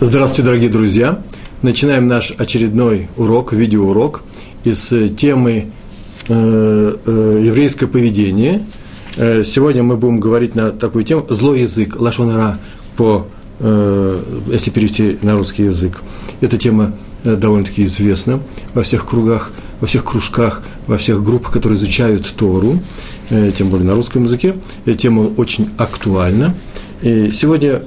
Здравствуйте, дорогие друзья! Начинаем наш очередной урок, видеоурок из темы э, э, еврейское поведение. Э, сегодня мы будем говорить на такую тему «Злой язык», лашонара по, э, если перевести на русский язык. Эта тема э, довольно-таки известна во всех кругах, во всех кружках, во всех группах, которые изучают Тору, э, тем более на русском языке. Эта тема очень актуальна. И сегодня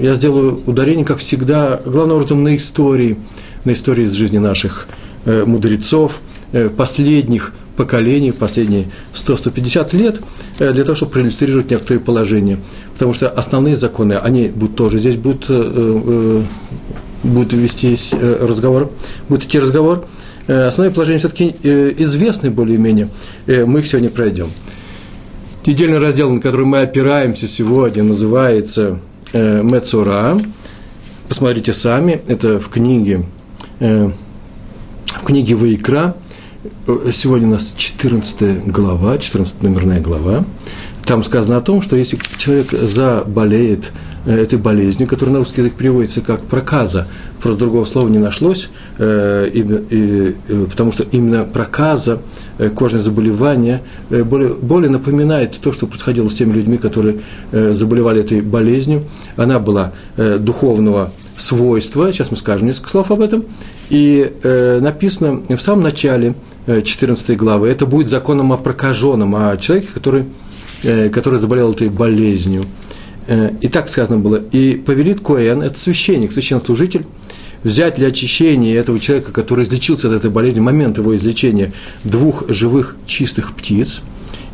я сделаю ударение, как всегда, главным образом на истории, на истории из жизни наших э, мудрецов, э, последних поколений, последние 100-150 лет, э, для того, чтобы проиллюстрировать некоторые положения. Потому что основные законы, они будут тоже здесь будут, будут вести разговор, будет идти разговор. Основные положения все-таки известны более-менее, мы их сегодня пройдем. Недельный раздел, на который мы опираемся сегодня, называется э, Мецура. Посмотрите сами, это в книге, э, в книге Ваикра. Э, сегодня у нас 14 глава, 14 номерная глава. Там сказано о том, что если человек заболеет этой болезнью, которая на русский язык переводится как проказа. Просто другого слова не нашлось, э, и, и, э, потому что именно проказа, э, кожное заболевание, э, более, более напоминает то, что происходило с теми людьми, которые э, заболевали этой болезнью. Она была э, духовного свойства, сейчас мы скажем несколько слов об этом, и э, написано в самом начале 14 главы, это будет законом о прокаженном, о человеке, который, э, который заболел этой болезнью. Э, и так сказано было, и повелит Коэн, это священник, священнослужитель, взять для очищения этого человека, который излечился от этой болезни, момент его излечения, двух живых чистых птиц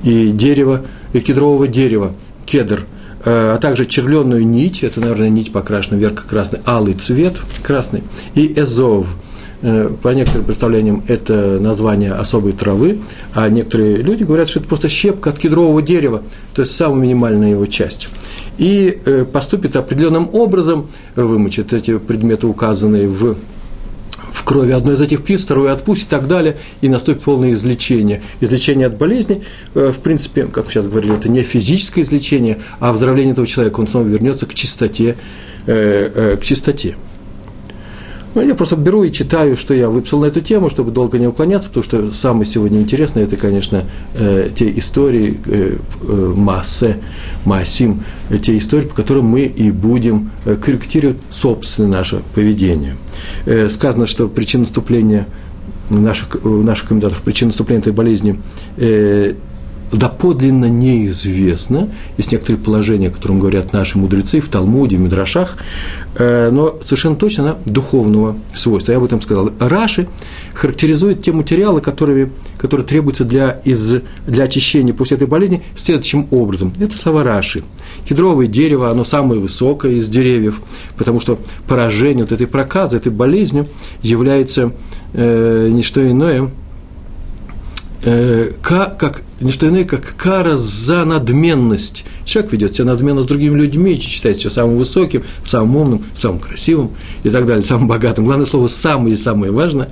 и дерева, и кедрового дерева, кедр, э, а также червленную нить, это, наверное, нить покрашена ярко-красный, алый цвет красный, и эзов – по некоторым представлениям, это название особой травы, а некоторые люди говорят, что это просто щепка от кедрового дерева, то есть самая минимальная его часть. И э, поступит определенным образом, вымочит эти предметы, указанные в в крови одной из этих птиц, вторую отпустит и так далее, и наступит полное излечение. Излечение от болезни, э, в принципе, как сейчас говорили, это не физическое излечение, а выздоровление этого человека, он снова вернется к чистоте, к чистоте. Ну, я просто беру и читаю, что я выписал на эту тему, чтобы долго не уклоняться, потому что самое сегодня интересное, это, конечно, э, те истории э, э, массы, массим, э, те истории, по которым мы и будем э, корректировать собственное наше поведение. Э, сказано, что причина наступления наших, наших комментаторов, причина наступления этой болезни э, доподлинно неизвестно, есть некоторые положения, о которых говорят наши мудрецы в Талмуде, в Мидрашах, э, но совершенно точно она духовного свойства. Я об этом сказал. Раши характеризует те материалы, которые, которые требуются для, из, для очищения после этой болезни следующим образом. Это слова Раши. Кедровое дерево, оно самое высокое из деревьев, потому что поражение вот этой проказы, этой болезнью является э, не что иное, э, как не что иное, как кара за надменность. Человек ведет себя надменно с другими людьми, считает себя самым высоким, самым умным, самым красивым и так далее, самым богатым. Главное слово «самый» и «самое важное.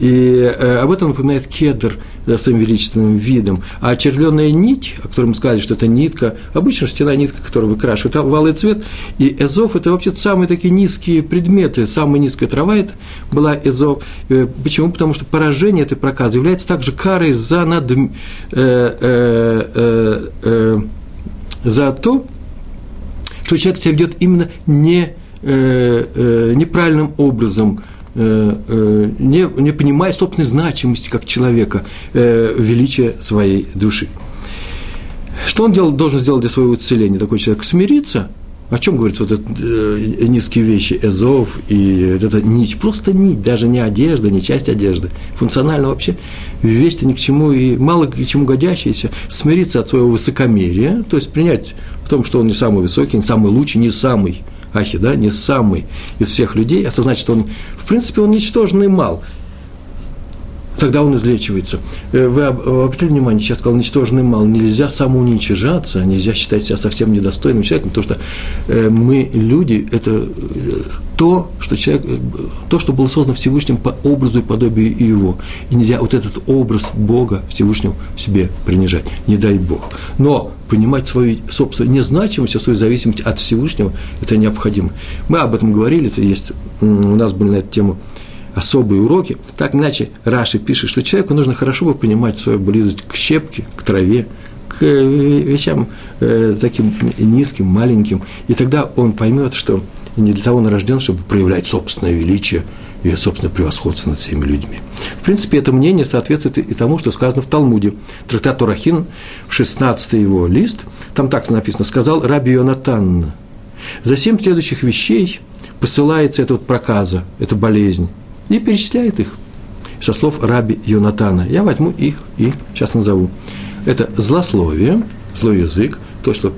И э, об этом напоминает кедр да, своим величественным видом. А червленая нить, о которой мы сказали, что это нитка, обычно шерстяная нитка, которая выкрашивает валый цвет, и эзов – это вообще самые такие низкие предметы, самая низкая трава это была эзов. Э, почему? Потому что поражение этой проказы является также карой за надменность э, э, э, за то, что человек себя ведет именно не, э, э, неправильным образом, э, э, не, не понимая собственной значимости как человека, э, величия своей души. Что он делал, должен сделать для своего исцеления, такой человек? Смириться – о чем говорится вот это э, низкие вещи, эзов и эта нить, просто нить, даже не одежда, не часть одежды, функционально вообще вещь-то ни к чему и мало к чему годящаяся, смириться от своего высокомерия, то есть принять в том, что он не самый высокий, не самый лучший, не самый ахи, да, не самый из всех людей, осознать, что он, в принципе, он ничтожный мал. Тогда он излечивается. Э, вы обратили внимание, сейчас сказал, ничтожный мал, нельзя самоуничижаться, нельзя считать себя совсем недостойным человеком, потому что э, мы, люди, это э, то, что человек, то, что было создано Всевышним по образу и подобию его. И нельзя вот этот образ Бога Всевышнего в себе принижать, не дай Бог. Но понимать свою собственную незначимость, свою зависимость от Всевышнего, это необходимо. Мы об этом говорили, это есть, у нас были на эту тему особые уроки. Так иначе Раши пишет, что человеку нужно хорошо бы понимать свою близость к щепке, к траве, к э, вещам э, таким низким, маленьким, и тогда он поймет, что не для того он рожден, чтобы проявлять собственное величие и собственное превосходство над всеми людьми. В принципе, это мнение соответствует и тому, что сказано в Талмуде. Трактат Турахин, в 16 его лист, там так написано, сказал Раби Йонатан, за семь следующих вещей посылается эта вот проказа, эта болезнь, и перечисляет их со слов раби Йонатана. Я возьму их и сейчас назову. Это злословие, злой язык, то, что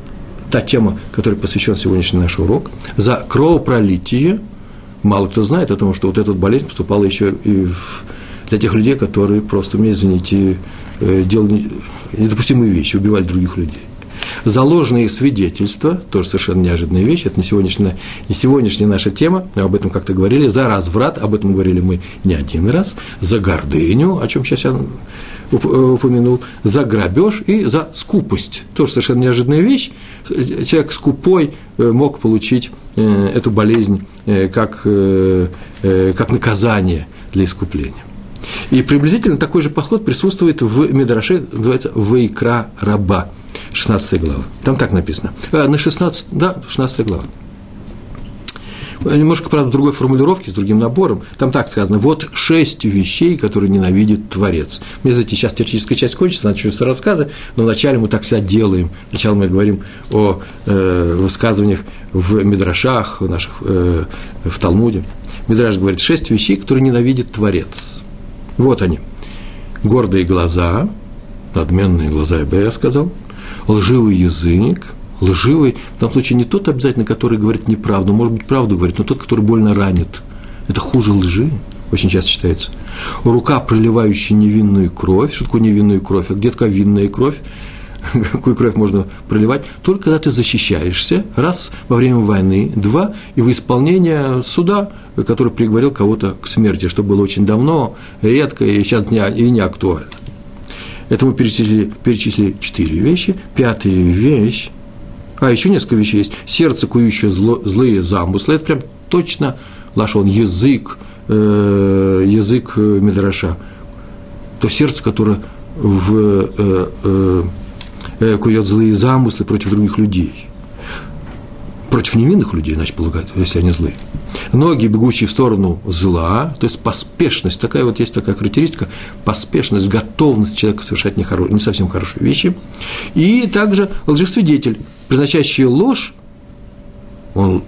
та тема, которой посвящен сегодняшний наш урок, за кровопролитие, мало кто знает о том, что вот эта болезнь поступала еще и в, для тех людей, которые просто, мне извините, э, делали недопустимые вещи, убивали других людей. Заложенные свидетельства, тоже совершенно неожиданная вещь, это не сегодняшняя, не сегодняшняя наша тема, мы об этом как-то говорили, за разврат, об этом говорили мы не один раз, за гордыню, о чем сейчас я упомянул, за грабеж и за скупость. Тоже совершенно неожиданная вещь. Человек скупой э, мог получить э, эту болезнь э, как, как наказание для искупления. И приблизительно такой же подход присутствует в Медраше, называется «Вайкра раба». 16 глава. Там так написано. А, на 16, да, 16 глава. Немножко, правда, другой формулировки, с другим набором. Там так сказано, вот шесть вещей, которые ненавидит Творец. Мне, знаете, сейчас теоретическая часть кончится, начнутся рассказы, но вначале мы так всегда делаем. Сначала мы говорим о э, высказываниях в Мидрашах, в, наших, э, в Талмуде. Мидраш говорит, шесть вещей, которые ненавидит Творец. Вот они. Гордые глаза, надменные глаза, я бы я сказал – лживый язык, лживый, в том случае не тот обязательно, который говорит неправду, может быть, правду говорит, но тот, который больно ранит. Это хуже лжи, очень часто считается. Рука, проливающая невинную кровь. Что такое невинную кровь? А где такая винная кровь? Какую кровь можно проливать? Только когда ты защищаешься, раз, во время войны, два, и в исполнение суда, который приговорил кого-то к смерти, что было очень давно, редко и сейчас не, и не актуально. Это мы перечислили, перечислили четыре вещи. Пятая вещь, а еще несколько вещей есть. Сердце, кующее зло, злые замыслы. Это прям точно лашон, язык, э, язык э, Медраша. То сердце, которое в, э, э, э, кует злые замыслы против других людей. Против невинных людей, значит, полагают, если они злые ноги, бегущие в сторону зла, то есть поспешность, такая вот есть такая характеристика, поспешность, готовность человека совершать не, хоро, не совсем хорошие вещи, и также лжесвидетель, произносящий ложь, он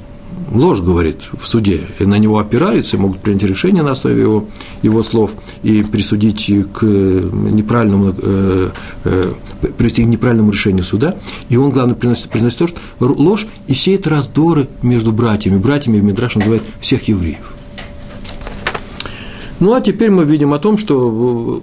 ложь говорит в суде, и на него опираются, и могут принять решение на основе его, его слов и присудить к неправильному, э, э, привести к неправильному решению суда. И он, главное, приносит, приносит ложь и сеет раздоры между братьями. Братьями Мидраш называют всех евреев. Ну, а теперь мы видим о том, что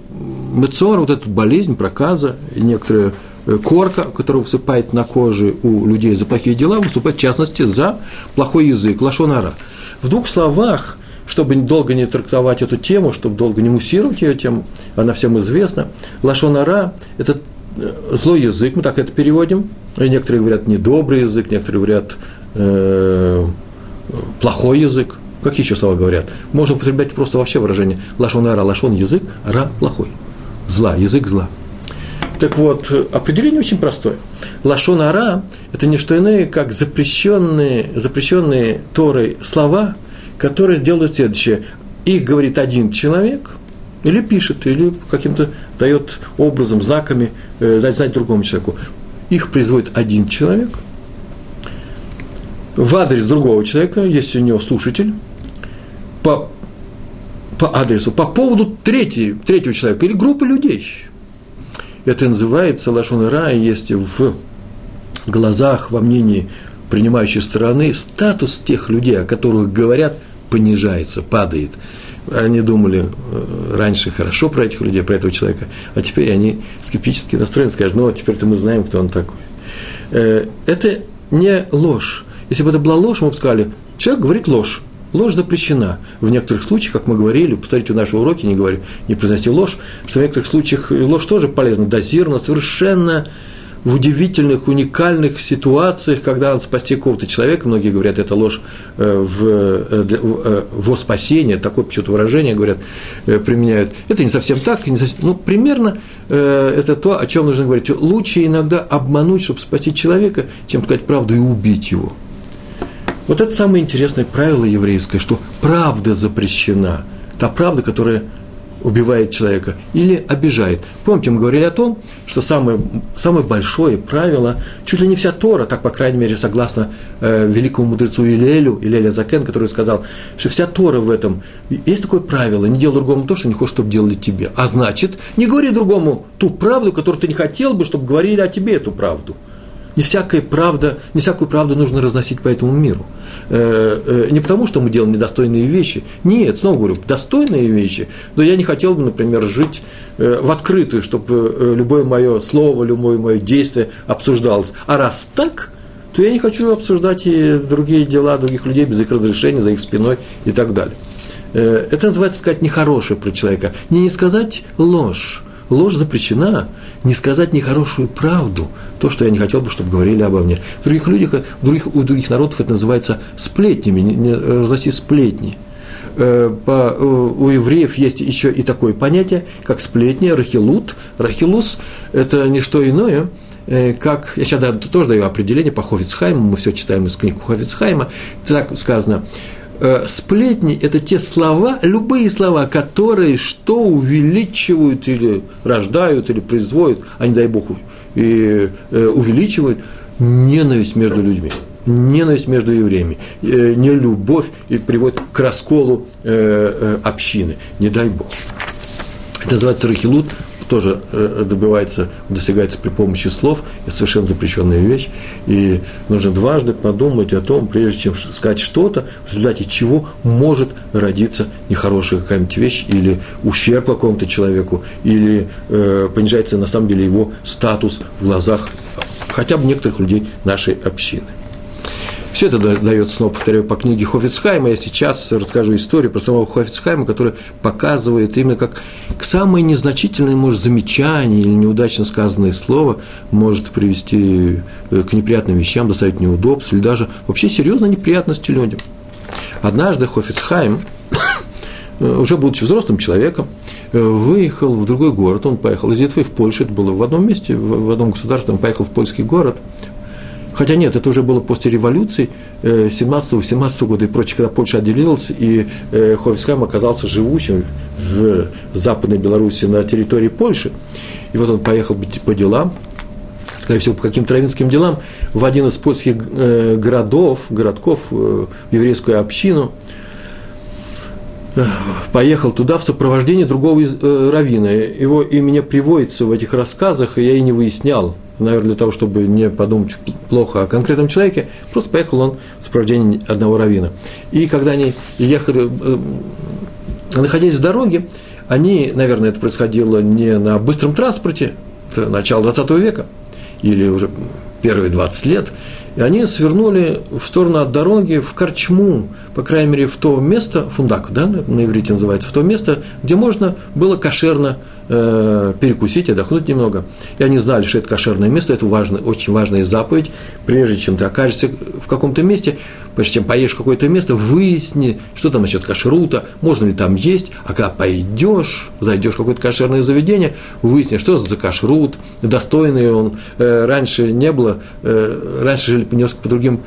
Мецор, вот эта болезнь, проказа, некоторые Э, корка, которая высыпает на коже у людей за плохие дела, выступает в частности за плохой язык, лашонара. В двух словах, чтобы долго не трактовать эту тему, чтобы долго не муссировать ее тему, она всем известна, лашонара – это э, злой язык, мы так это переводим, и некоторые говорят недобрый язык, некоторые говорят э, плохой язык, какие еще слова говорят? Можно употреблять просто вообще выражение лашон язык, ра плохой, зла, язык зла – так вот, определение очень простое. Лашон ара – это не что иное, как запрещенные, запрещенные Торой слова, которые делают следующее. Их говорит один человек, или пишет, или каким-то дает образом, знаками э, дать знать другому человеку. Их производит один человек в адрес другого человека, если у него слушатель, по, по адресу, по поводу третьего, третьего человека или группы людей – это называется лашон ра, если в глазах, во мнении принимающей стороны статус тех людей, о которых говорят, понижается, падает. они думали э, раньше хорошо про этих людей, про этого человека, а теперь они скептически настроены, скажут, ну, теперь-то мы знаем, кто он такой. Э, это не ложь. Если бы это была ложь, мы бы сказали, человек говорит ложь. Ложь запрещена. В некоторых случаях, как мы говорили, повторите в нашем уроке, не говорю, не произносите ложь, что в некоторых случаях ложь тоже полезна, дозирована, совершенно в удивительных, уникальных ситуациях, когда надо спасти какого-то человека, многие говорят, это ложь э, в, э, э, во спасение, такое почему-то выражение, говорят, применяют. Это не совсем так, не совсем, ну, примерно это то, о чем нужно говорить. Лучше иногда обмануть, чтобы спасти человека, чем сказать правду и убить его. Вот это самое интересное правило еврейское, что правда запрещена. Та правда, которая убивает человека или обижает. Помните, мы говорили о том, что самое, самое большое правило, чуть ли не вся Тора, так, по крайней мере, согласно э, великому мудрецу Илелю, Илеля Закен, который сказал, что вся Тора в этом, есть такое правило, не делай другому то, что не хочешь, чтобы делали тебе. А значит, не говори другому ту правду, которую ты не хотел бы, чтобы говорили о тебе эту правду – не всякая правда, не всякую правду нужно разносить по этому миру. Э, э, не потому, что мы делаем недостойные вещи. Нет, снова говорю, достойные вещи. Но я не хотел бы, например, жить э, в открытую, чтобы любое мое слово, любое мое действие обсуждалось. А раз так, то я не хочу обсуждать и другие дела других людей без их разрешения, за их спиной и так далее. Это называется сказать нехорошее про человека. Не не сказать ложь, ложь запрещена, не сказать нехорошую правду, то, что я не хотел бы, чтобы говорили обо мне. В других людях, в других, у других народов это называется сплетнями, не, не разносить сплетни. Э, по, э, у евреев есть еще и такое понятие, как сплетни, рахилут. Рахилус – это не что иное, э, как, я сейчас тоже даю определение по Хофицхайму, мы все читаем из книг Хофицхайма, так сказано, сплетни – это те слова, любые слова, которые что увеличивают или рождают, или производят, а не дай Бог, и, э, увеличивают ненависть между людьми ненависть между евреями, э, не любовь и приводит к расколу общины, не дай Бог. Это называется рахилут, тоже э, добивается, достигается при помощи слов, это совершенно запрещенная вещь, и нужно дважды подумать о том, прежде чем сказать что-то, в результате чего может родиться нехорошая какая-нибудь вещь, или ущерб какому-то человеку, или э, понижается на самом деле его статус в глазах хотя бы некоторых людей нашей общины. Все это дает снова, повторяю, по книге Хофицхайма. Я сейчас расскажу историю про самого Хофицхайма, которая показывает именно как к самой незначительной, может, замечание или неудачно сказанное слово может привести э, к неприятным вещам, доставить неудобств или даже вообще серьезные неприятности людям. Однажды Хофицхайм, э, уже будучи взрослым человеком, э, выехал в другой город, он поехал из Литвы в Польшу, это было в одном месте, в одном государстве, он поехал в польский город – Хотя нет, это уже было после революции 17-18 года и прочее, когда Польша отделилась, и э, Ховисхайм оказался живущим в Западной Беларуси на территории Польши. И вот он поехал по делам, скорее всего, по каким-то равинским делам, в один из польских э, городов, городков, э, в еврейскую общину, поехал туда в сопровождении другого равина. Его имя приводится в этих рассказах, и я и не выяснял, наверное, для того, чтобы не подумать плохо о конкретном человеке, просто поехал он в сопровождении одного равина. И когда они ехали, э, находясь в дороге, они, наверное, это происходило не на быстром транспорте, это начало 20 века, или уже первые 20 лет, и они свернули в сторону от дороги, в Корчму, по крайней мере, в то место, фундак, да, на иврите называется, в то место, где можно было кошерно э, перекусить, отдохнуть немного. И они знали, что это кошерное место, это важно, очень важная заповедь. Прежде чем ты окажешься в каком-то месте, прежде чем поешь какое-то место, выясни, что там насчет кашрута, можно ли там есть, а когда пойдешь, зайдешь в какое-то кошерное заведение, выясни, что за кашрут, достойный он, э, раньше не было, э, раньше жили несколько по другим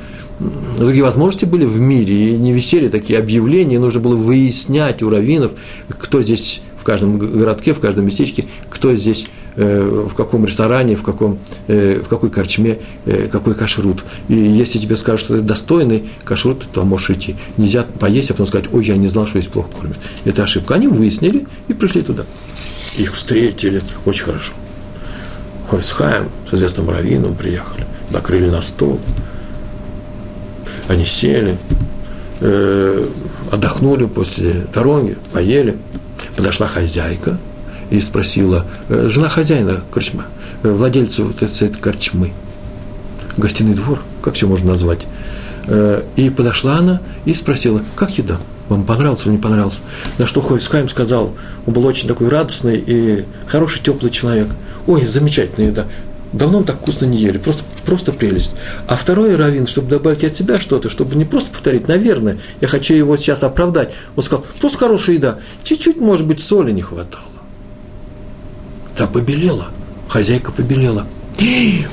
другие возможности были в мире, и не висели такие объявления, нужно было выяснять у раввинов, кто здесь в каждом городке, в каждом местечке, кто здесь, э, в каком ресторане, в, каком, э, в какой корчме, э, какой кашрут. И если тебе скажут, что это достойный кашрут, то можешь идти. Нельзя поесть, а потом сказать, ой, я не знал, что здесь плохо кормят. Это ошибка. Они выяснили и пришли туда. Их встретили очень хорошо. Хойсхайм с известным раввином приехали, накрыли на стол. Они сели, отдохнули после дороги, поели. Подошла хозяйка и спросила, э, жена хозяина корчма, э, владельца вот этой, корчмы, гостиный двор, как все можно назвать. Э, и подошла она и спросила, как еда? Вам понравился или не понравился? На что Хойскайм сказал, он был очень такой радостный и хороший, теплый человек. Ой, замечательная еда. Давно так вкусно не ели, просто, просто прелесть. А второй раввин, чтобы добавить от себя что-то, чтобы не просто повторить, наверное, я хочу его сейчас оправдать, он сказал, просто хорошая еда, чуть-чуть, может быть, соли не хватало. Да побелела, хозяйка побелела.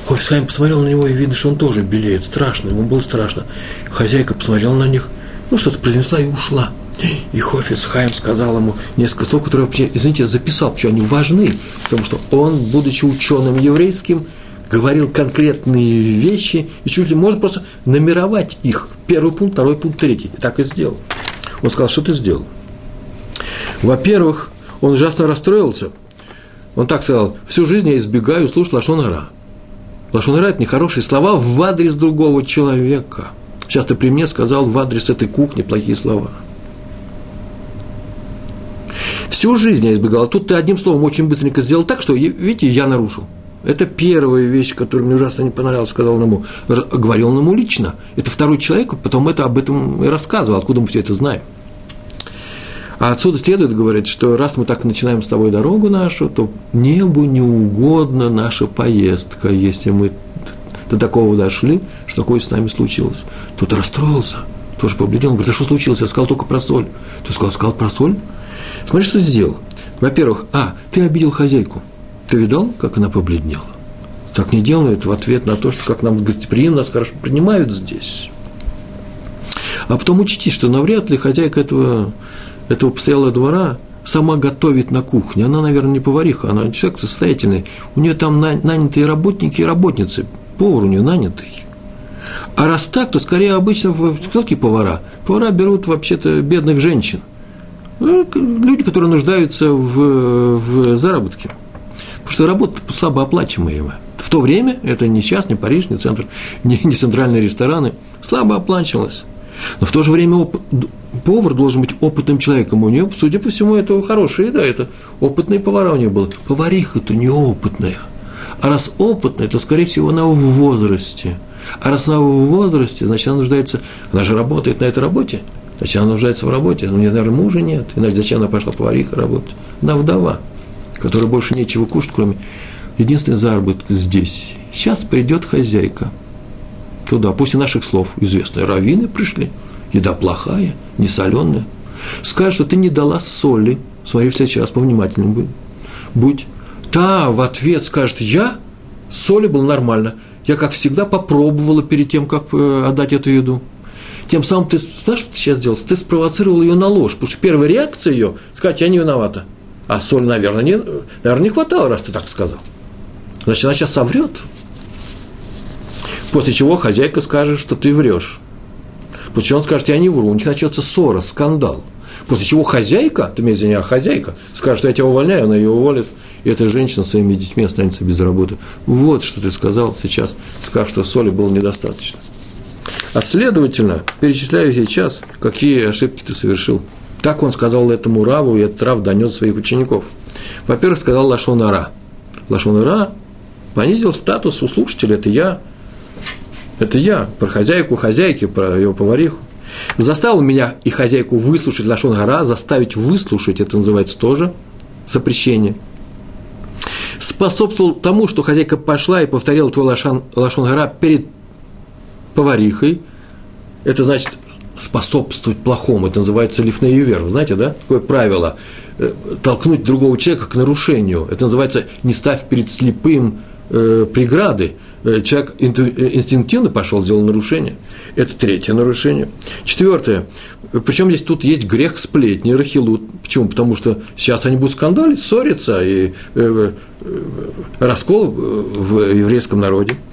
Хофисхайм посмотрел на него, и видно, что он тоже белеет, страшно, ему было страшно. Хозяйка посмотрела на них, ну, что-то произнесла и ушла. И Хофис Хайм сказал ему несколько слов, которые вообще, извините, записал, почему они важны, потому что он, будучи ученым еврейским, говорил конкретные вещи, и чуть ли можно просто номеровать их. Первый пункт, второй пункт, третий. И так и сделал. Он сказал, что ты сделал? Во-первых, он ужасно расстроился. Он так сказал, всю жизнь я избегаю слушать лашонара. Лашонара – это нехорошие слова в адрес другого человека. Сейчас ты при мне сказал в адрес этой кухни плохие слова – Всю жизнь я избегал. А тут ты одним словом очень быстренько сделал так, что, видите, я нарушил. Это первая вещь, которая мне ужасно не понравилась, сказал ему, говорил ему лично. Это второй человек, потом это об этом и рассказывал, откуда мы все это знаем. А отсюда следует говорить, что раз мы так начинаем с тобой дорогу нашу, то небу не угодно наша поездка, если мы до такого дошли, что такое с нами случилось. Тот расстроился, тоже побледнел, он говорит, а что случилось? Я сказал только про соль. Ты сказал, сказал про соль? Смотри, что ты сделал. Во-первых, а, ты обидел хозяйку. Ты видал, как она побледнела? Так не делают в ответ на то, что как нам гостеприимно нас хорошо принимают здесь. А потом учти, что навряд ли хозяйка этого, этого постоялого двора сама готовит на кухне. Она, наверное, не повариха, она человек состоятельный. У нее там нанятые работники и работницы. Повар у нее нанятый. А раз так, то скорее обычно, такие повара? Повара берут вообще-то бедных женщин – люди, которые нуждаются в, в заработке. Потому что работа слабо оплачиваемая. В то время это не час, не Париж, не центр, не, не центральные рестораны. Слабо оплачивалось. Но в то же время оп- повар должен быть опытным человеком. У нее, судя по всему, это хорошая еда, это опытные повара у нее были. Повариха-то неопытная. А раз опытная, то, скорее всего, она в возрасте. А раз она в возрасте, значит, она нуждается, она же работает на этой работе – Значит, она нуждается в работе. У нее, наверное, мужа нет. Иначе зачем она пошла повариха работать? Она вдова, которая больше нечего кушать, кроме единственной заработка здесь. Сейчас придет хозяйка туда, после наших слов, известные раввины пришли, еда плохая, не соленая. Скажет, что ты не дала соли. Смотри, в следующий раз повнимательнее будь. будь. Та в ответ скажет, я соли был нормально. Я, как всегда, попробовала перед тем, как э, отдать эту еду. Тем самым ты, знаешь, что ты сейчас сделал? Ты спровоцировал ее на ложь, потому что первая реакция ее – сказать, я не виновата. А соль, наверное, не, наверное, не хватало, раз ты так сказал. Значит, она сейчас соврет. После чего хозяйка скажет, что ты врешь. После он скажет, я не вру. У них начнется ссора, скандал. После чего хозяйка, ты меня извини, а хозяйка, скажет, что я тебя увольняю, она ее уволит, и эта женщина своими детьми останется без работы. Вот что ты сказал сейчас, сказав, что соли было недостаточно. А следовательно, перечисляю сейчас, какие ошибки ты совершил. Так он сказал этому Раву, и этот Рав донес своих учеников. Во-первых, сказал Лашон Ара. Лашон Ара понизил статус у слушателя, это я. Это я, про хозяйку хозяйки, про ее повариху. Заставил меня и хозяйку выслушать Лашон заставить выслушать, это называется тоже запрещение. Способствовал тому, что хозяйка пошла и повторила твой Лашон, Лашон перед поварихой, это значит способствовать плохому, это называется лифный ювер, знаете, да, такое правило, э, толкнуть другого человека к нарушению, это называется не ставь перед слепым э, преграды, э, человек э, инстинктивно пошел, сделал нарушение, это третье нарушение. Четвертое, причем здесь тут есть грех сплетни, рахилут, почему? Потому что сейчас они будут скандалить, ссориться, и э, э, раскол в еврейском народе –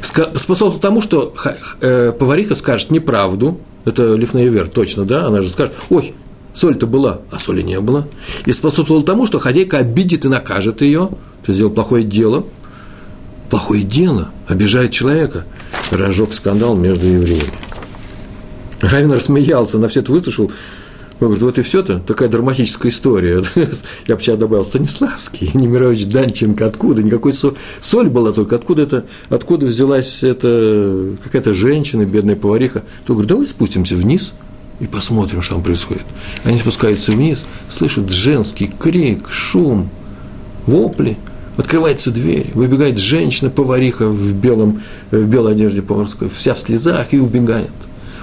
способствует тому, что э, повариха скажет неправду, это Лифнаевер, точно, да, она же скажет, ой, соль-то была, а соли не было. И способствовало тому, что хозяйка обидит и накажет ее, то сделал плохое дело. Плохое дело обижает человека. Разжег скандал между евреями. Равин рассмеялся, на все это выслушал. Он говорит, вот и все-то, такая драматическая история. Я бы сейчас добавил Станиславский, Немирович Данченко, откуда? Никакой соль была только, откуда это, откуда взялась эта какая-то женщина, бедная повариха. То говорит, давай спустимся вниз и посмотрим, что там происходит. Они спускаются вниз, слышат женский крик, шум, вопли, открывается дверь, выбегает женщина-повариха в, белом, в белой одежде поварской, вся в слезах и убегает –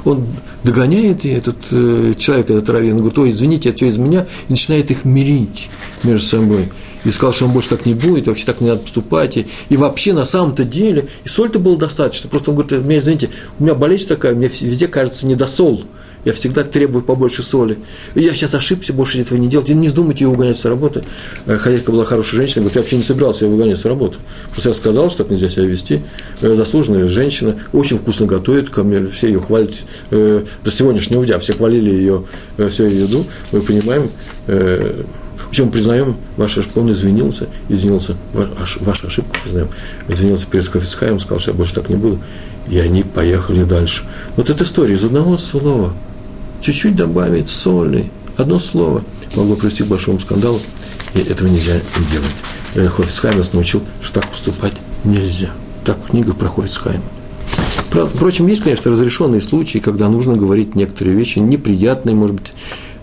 он догоняет и этот э, человек, этот раввин, говорит, ой, извините, это все из меня, и начинает их мирить между собой. И сказал, что он больше так не будет, вообще так не надо поступать. И, и вообще, на самом-то деле, и соль-то было достаточно. Просто он говорит, меня, извините, у меня болезнь такая, мне везде кажется недосол я всегда требую побольше соли. Я сейчас ошибся, больше этого не делать. Не вздумайте ее угонять с работы. Э, хозяйка была хорошая женщина, говорит, я вообще не собирался ее выгонять с работы. Просто я сказал, что так нельзя себя вести. Э, заслуженная женщина, очень вкусно готовит, ко мне все ее хвалят. Э, до сегодняшнего дня все хвалили ее, всю ее еду. Мы понимаем, в чем признаем ошибку, он извинился, извинился, вашу ошибку признаем, извинился перед Хофицхайм, сказал, что я больше так не буду, и они поехали дальше. Вот эта история из одного слова – чуть-чуть добавить соли, одно слово могло привести к большому скандалу, и этого нельзя делать. Э, Хофицхайм нас научил, что так поступать нельзя. Так в книгах проходит с Хайм. Впрочем, есть, конечно, разрешенные случаи, когда нужно говорить некоторые вещи, неприятные, может быть,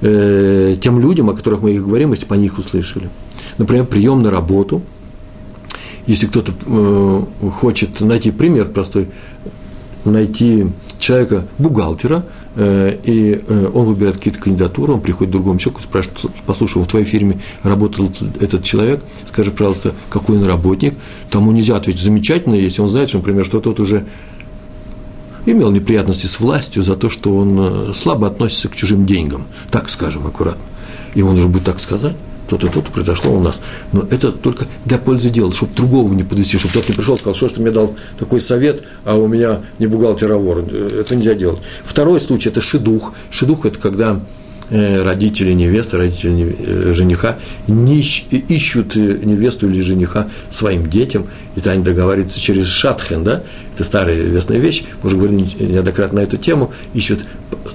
э, тем людям, о которых мы их говорим, если бы они их услышали. Например, прием на работу. Если кто-то э, хочет найти пример простой, найти человека, бухгалтера, и э, он выбирает какие-то кандидатуры, он приходит к другому человеку, спрашивает, послушай, в твоей фирме работал этот человек, скажи, пожалуйста, какой он работник, тому нельзя ответить замечательно, если он знает, что, например, что тот уже имел неприятности с властью за то, что он э, слабо относится к чужим деньгам, так скажем аккуратно. Ему нужно будет так сказать то-то, то-то произошло у нас. Но это только для пользы дела, чтобы другого не подвести, чтобы тот не пришел и сказал, что, что мне дал такой совет, а у меня не бухгалтер, а вор. Это нельзя делать. Второй случай – это шедух. Шедух – это когда э, родители невесты, родители э, жениха не ищут э, невесту или жениха своим детям, и они договариваются через шатхен, да, это старая известная вещь, мы уже говорили неоднократно на эту тему, ищут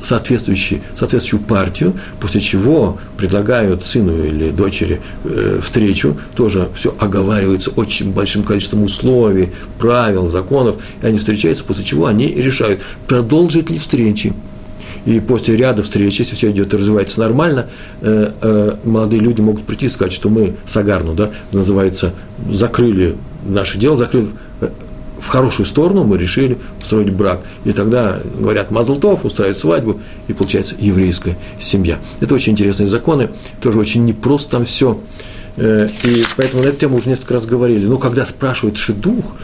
соответствующую, соответствующую партию, после чего предлагают сыну или дочери э, встречу, тоже все оговаривается очень большим количеством условий, правил, законов, и они встречаются, после чего они решают, продолжить ли встречи. И после ряда встреч, если все идет и развивается нормально, э, э, молодые люди могут прийти и сказать, что мы Сагарну, да, называется, закрыли наше дело, закрыли в хорошую сторону мы решили устроить брак. И тогда говорят Мазлтов, устраивают свадьбу, и получается еврейская семья. Это очень интересные законы, тоже очень непросто там все. Э, и поэтому на эту тему уже несколько раз говорили. Но когда спрашивают шедух,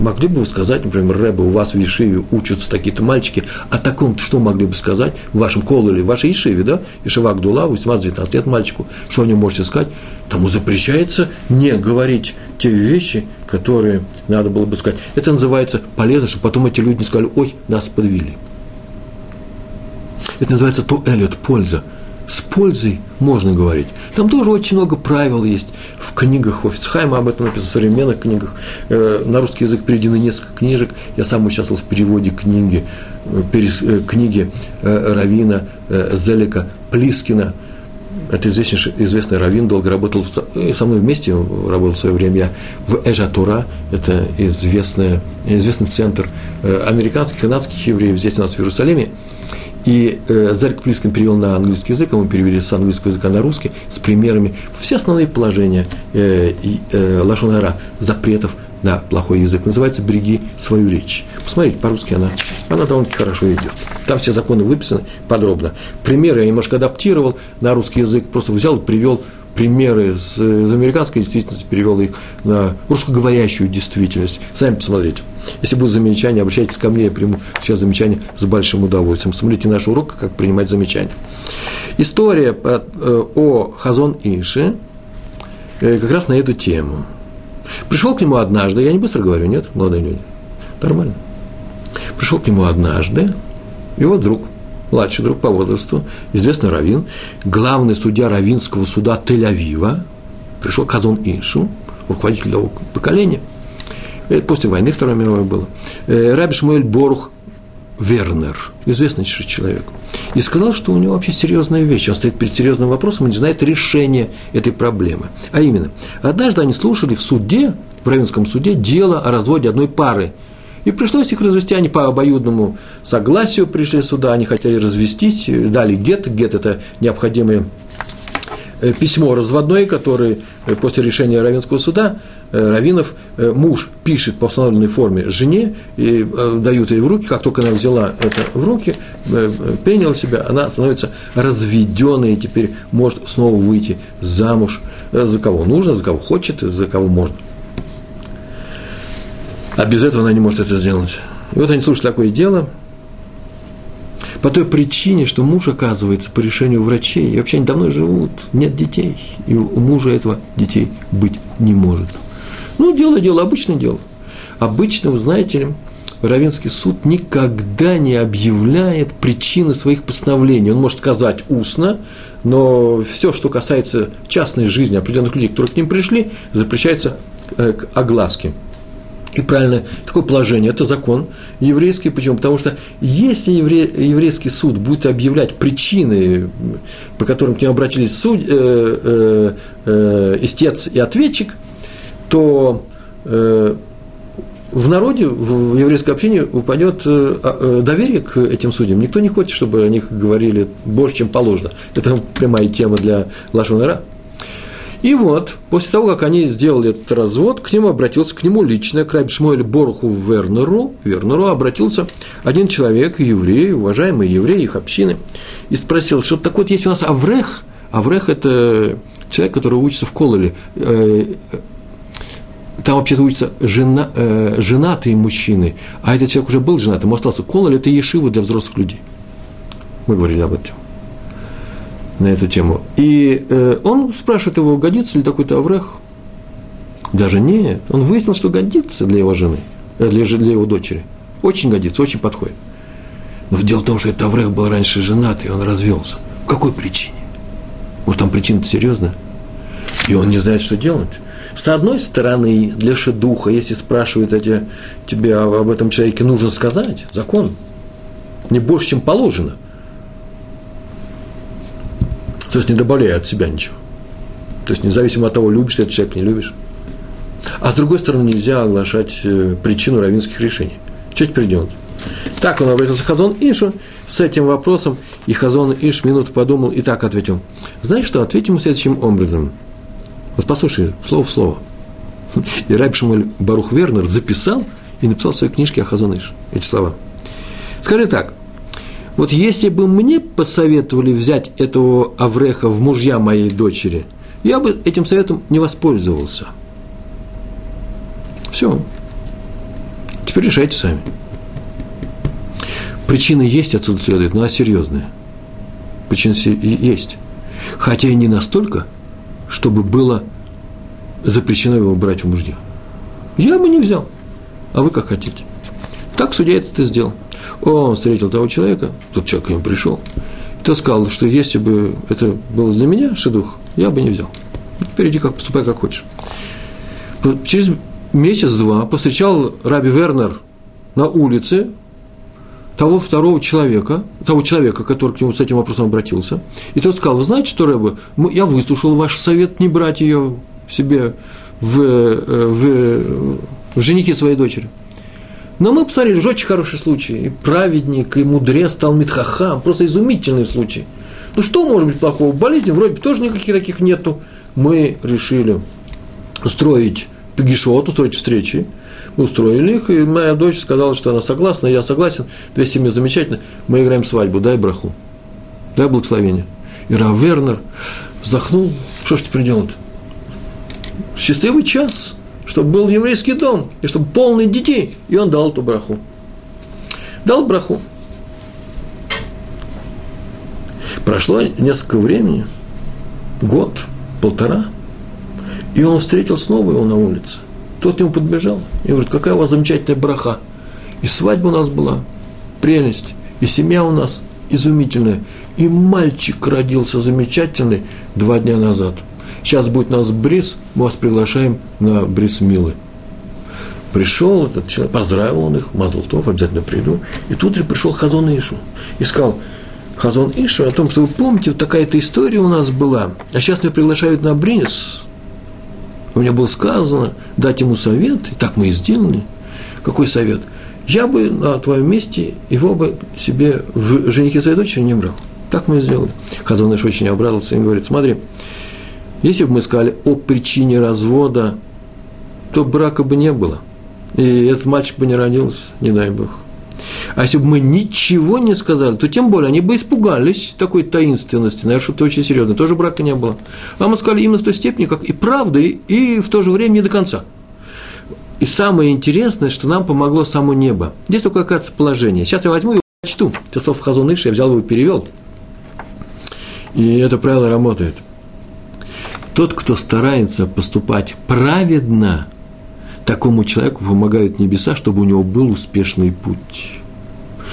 могли бы вы сказать, например, Рэбе, у вас в Ешиве учатся такие-то мальчики, о таком что могли бы сказать в вашем кололе, в вашей Ешиве, да? Ишива Гдула, 18-19 лет мальчику, что о нем можете сказать? Тому запрещается не говорить те вещи, которые надо было бы сказать. Это называется полезно, чтобы потом эти люди не сказали, ой, нас подвели. Это называется то эллиот, польза – с пользой можно говорить. Там тоже очень много правил есть. В книгах Офицхайма об этом написано, в современных книгах. Э, на русский язык переведены несколько книжек. Я сам участвовал в переводе книги, э, э, книги Равина Зелика Плискина. Это известный, известный раввин, долго работал со мной вместе, работал в свое время я в Эжатура, это известный, известный центр американских, канадских евреев здесь у нас в Иерусалиме. И э, Зарик Плискин перевел на английский язык, а мы перевели с английского языка на русский, с примерами все основные положения э, э, Лашонара, запретов на плохой язык. Называется «Береги свою речь». Посмотрите, по-русски она, она довольно-таки хорошо идет. Там все законы выписаны подробно. Примеры я немножко адаптировал на русский язык, просто взял и привел примеры из, из американской действительности, перевел их на русскоговорящую действительность. Сами посмотрите. Если будут замечания, обращайтесь ко мне, я приму сейчас замечания с большим удовольствием. Смотрите наш урок, как принимать замечания. История э, о Хазон Ише э, как раз на эту тему. Пришел к нему однажды, я не быстро говорю, нет, молодые люди, нормально. Пришел к нему однажды, его друг – младший друг по возрасту, известный раввин, главный судья равинского суда Тель-Авива, пришел Казон Иншу, руководитель того поколения. Это после войны Второй мировой было. Э, Раби Шмуэль Борух Вернер, известный человек, и сказал, что у него вообще серьезная вещь. Он стоит перед серьезным вопросом и не знает решения этой проблемы. А именно, однажды они слушали в суде, в Равенском суде, дело о разводе одной пары. И пришлось их развести, они по обоюдному согласию пришли сюда, они хотели развестись, дали гет, гет – это необходимые Э, письмо разводное, которое э, после решения Равенского суда э, Равинов муж пишет по установленной форме жене и дают ей в руки, как только она взяла это в руки, приняла себя, она становится разведенной и теперь может снова выйти замуж за кого нужно, за кого хочет, за кого можно. А без этого она не может это сделать. И вот они слушают такое дело – по той причине, что муж, оказывается, по решению врачей, и вообще они давно живут, нет детей, и у мужа этого детей быть не может. Ну, дело, дело, обычное дело. Обычно, вы знаете ли, суд никогда не объявляет причины своих постановлений. Он может сказать устно, но все, что касается частной жизни определенных людей, которые к ним пришли, запрещается э, к огласке. И правильно, такое положение, это закон еврейский. Почему? Потому что если евре, еврейский суд будет объявлять причины, по которым к нему обратились суд, э, э, э, истец и ответчик, то э, в народе, в еврейском общении упадет э, э, доверие к этим судьям. Никто не хочет, чтобы о них говорили больше, чем положено. Это прямая тема для Лашонара. И вот, после того, как они сделали этот развод, к нему обратился, к нему лично, к Раби Шмуэль Боруху Вернеру, Вернеру обратился один человек, еврей, уважаемый еврей, их общины, и спросил, что такое вот есть у нас Аврех, Аврех – это человек, который учится в Кололе, э, там вообще-то учатся жена, э, женатые мужчины, а этот человек уже был женат, ему остался. Кололь – это ешива для взрослых людей. Мы говорили об этом на эту тему. И э, он спрашивает его, годится ли такой-то Аврех. Даже нет. Он выяснил, что годится для его жены, э, для, для его дочери. Очень годится, очень подходит. Но дело в том, что этот Аврех был раньше женат, и он развелся. По какой причине? Может, там причина-то серьезная? И он не знает, что делать. С одной стороны, для шедуха, если спрашивают эти, тебе об этом человеке, нужно сказать, закон, не больше, чем положено – то есть не добавляя от себя ничего. То есть независимо от того, любишь ты этот человек, не любишь. А с другой стороны, нельзя оглашать э, причину равинских решений. Что теперь делать? Так он обратился к Хазон Ишу с этим вопросом, и Хазон Иш минуту подумал и так ответил. Знаешь что, ответим следующим образом. Вот послушай, слово в слово. И Райб Шамаль Барух Вернер записал и написал в своей книжке о Хазон Иш эти слова. Скажи так, вот если бы мне посоветовали взять этого Авреха в мужья моей дочери, я бы этим советом не воспользовался. Все. Теперь решайте сами. Причина есть, отсюда следует, но она серьезная. Причина есть. Хотя и не настолько, чтобы было запрещено его брать в мужья. Я бы не взял. А вы как хотите. Так судья это сделал. Он встретил того человека, тот человек к нему пришел, и тот сказал, что если бы это было для меня шедух, я бы не взял. Теперь иди как, поступай как хочешь. Через месяц-два повстречал Раби Вернер на улице того второго человека, того человека, который к нему с этим вопросом обратился, и тот сказал, вы знаете что, Рэбе, я выслушал ваш совет не брать ее себе в, э, в, в женихе своей дочери. Но мы посмотрели, уже очень хороший случай. И праведник, и мудрец стал Митхахам. Просто изумительный случай. Ну что может быть плохого? Болезни вроде бы тоже никаких таких нету. Мы решили устроить пегишот, устроить встречи. Мы устроили их, и моя дочь сказала, что она согласна, я согласен, две семьи замечательно, мы играем свадьбу, дай браху, дай благословение. И Рав Вернер вздохнул, что ж теперь делать? Счастливый час – чтобы был еврейский дом, и чтобы полный детей. И он дал эту браху. Дал браху. Прошло несколько времени, год, полтора, и он встретил снова его на улице. Тот ему подбежал и говорит, какая у вас замечательная браха. И свадьба у нас была, прелесть, и семья у нас изумительная. И мальчик родился замечательный два дня назад – Сейчас будет у нас бриз, мы вас приглашаем на бриз Милы. Пришел этот человек, поздравил он их, Мазлтов, обязательно приду. И тут же пришел Хазон Ишу и сказал, Хазон Ишу о том, что вы помните, вот такая-то история у нас была, а сейчас меня приглашают на Бринис. У меня было сказано дать ему совет, и так мы и сделали. Какой совет? Я бы на твоем месте его бы себе в женихе своей дочери не брал. Так мы и сделали. Хазон Ишу очень обрадовался и говорит, смотри, если бы мы сказали о причине развода, то брака бы не было – и этот мальчик бы не родился, не дай бог. А если бы мы ничего не сказали, то тем более они бы испугались такой таинственности, наверное, что-то очень серьезное, тоже брака не было. А мы сказали именно в той степени, как и правды, и в то же время не до конца. И самое интересное, что нам помогло само небо. Здесь такое, оказывается, положение. Сейчас я возьму и прочту. Это слов Хазон Иши, я взял его и перевел. И это правило работает. Тот, кто старается поступать праведно – такому человеку помогают небеса, чтобы у него был успешный путь.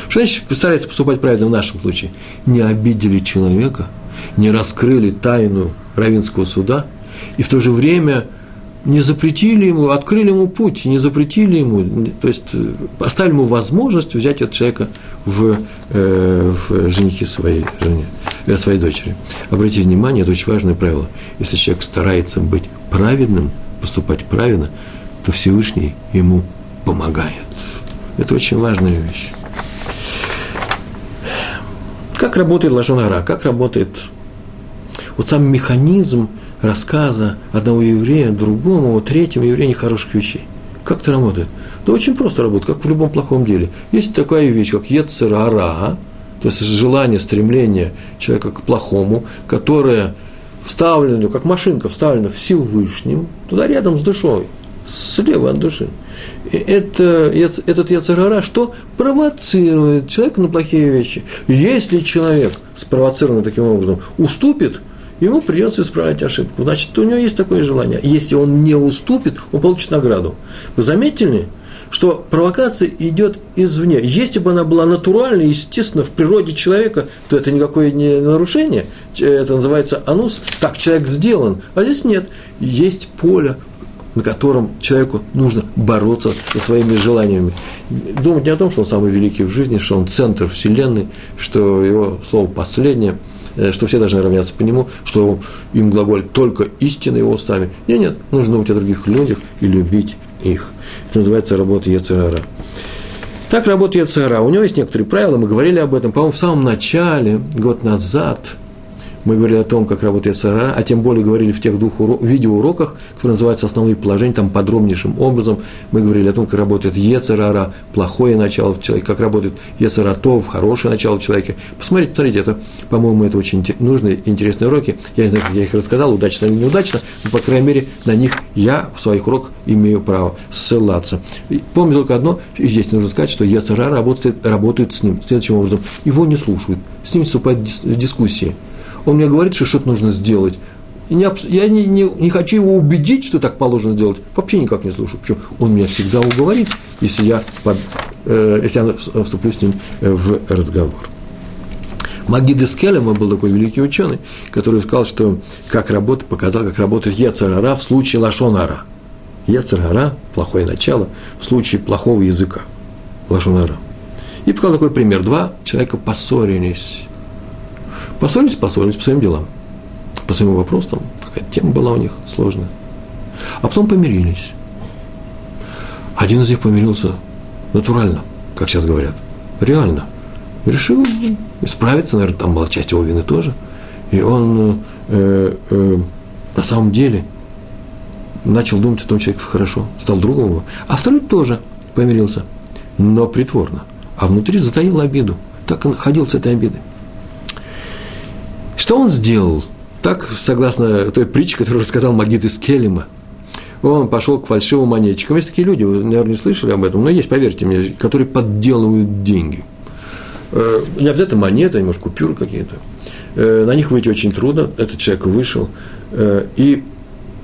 Что значит старается поступать правильно в нашем случае? Не обидели человека, не раскрыли тайну равинского суда, и в то же время не запретили ему, открыли ему путь, не запретили ему, то есть э, оставили ему возможность взять этого человека в, э, в женихи своей, жене, э, своей дочери. Обратите внимание, это очень важное правило. Если человек старается быть праведным, поступать правильно, то Всевышний ему помогает. Это очень важная вещь. Как работает Лашонара? Как работает вот сам механизм рассказа одного еврея другому, третьему еврею нехороших вещей? Как это работает? Да очень просто работает, как в любом плохом деле. Есть такая вещь, как ецерара, то есть желание, стремление человека к плохому, которое вставлено, как машинка вставлена Всевышним, туда рядом с душой слева от души. И это, этот яцерара что? Провоцирует человека на плохие вещи. Если человек, спровоцированный таким образом, уступит, ему придется исправить ошибку. Значит, у него есть такое желание. Если он не уступит, он получит награду. Вы заметили, что провокация идет извне. Если бы она была натуральной, естественно, в природе человека, то это никакое не нарушение. Это называется анус. Так человек сделан. А здесь нет. Есть поле, на котором человеку нужно бороться со своими желаниями. Думать не о том, что он самый великий в жизни, что он центр Вселенной, что его слово последнее, э, что все должны равняться по нему, что им глаголит только истина его устами. Нет, нет, нужно думать о других людях и любить их. Это называется работа Ецерара. Так работает Ецерара. У него есть некоторые правила, мы говорили об этом, по-моему, в самом начале, год назад – мы говорили о том, как работает СРА, а тем более говорили в тех двух уро- видеоуроках, которые называются «Основные положения», там подробнейшим образом мы говорили о том, как работает ЕЦРА, плохое начало в человеке, как работает ЕЦРАТОВ, хорошее начало в человеке. Посмотрите, посмотрите, это, по-моему, это очень нужные, интересные уроки. Я не знаю, как я их рассказал, удачно или неудачно, но, по крайней мере, на них я в своих уроках имею право ссылаться. И помню только одно, и здесь нужно сказать, что ЕЦРА работает, работает с ним следующим образом. Его не слушают, с ним вступают дискуссии он мне говорит, что что-то нужно сделать. Я не, не, не хочу его убедить, что так положено делать. Вообще никак не слушаю. Почему? Он меня всегда уговорит, если я, под, э, если я вступлю с ним э, в разговор. Магид Искелема был такой великий ученый, который сказал, что как работает, показал, как работает Ецарара в случае лашонара. Ецарара – плохое начало, в случае плохого языка. Лашонара. И показал такой пример. Два человека поссорились. Поссорились, поссорились по своим делам, по своим вопросам, какая тема была у них сложная. А потом помирились. Один из них помирился натурально, как сейчас говорят, реально. решил исправиться, наверное, там была часть его вины тоже. И он э, э, на самом деле начал думать о том человеке хорошо, стал другом его. А второй тоже помирился, но притворно. А внутри затаил обиду. Так он ходил с этой обидой. Что он сделал? Так, согласно той притче, которую рассказал Магид из Келема, он пошел к фальшивым монетчикам. Есть такие люди, вы, наверное, не слышали об этом, но есть, поверьте мне, которые подделывают деньги. Э, не обязательно монеты, может, купюры какие-то. Э, на них выйти очень трудно. Этот человек вышел э, и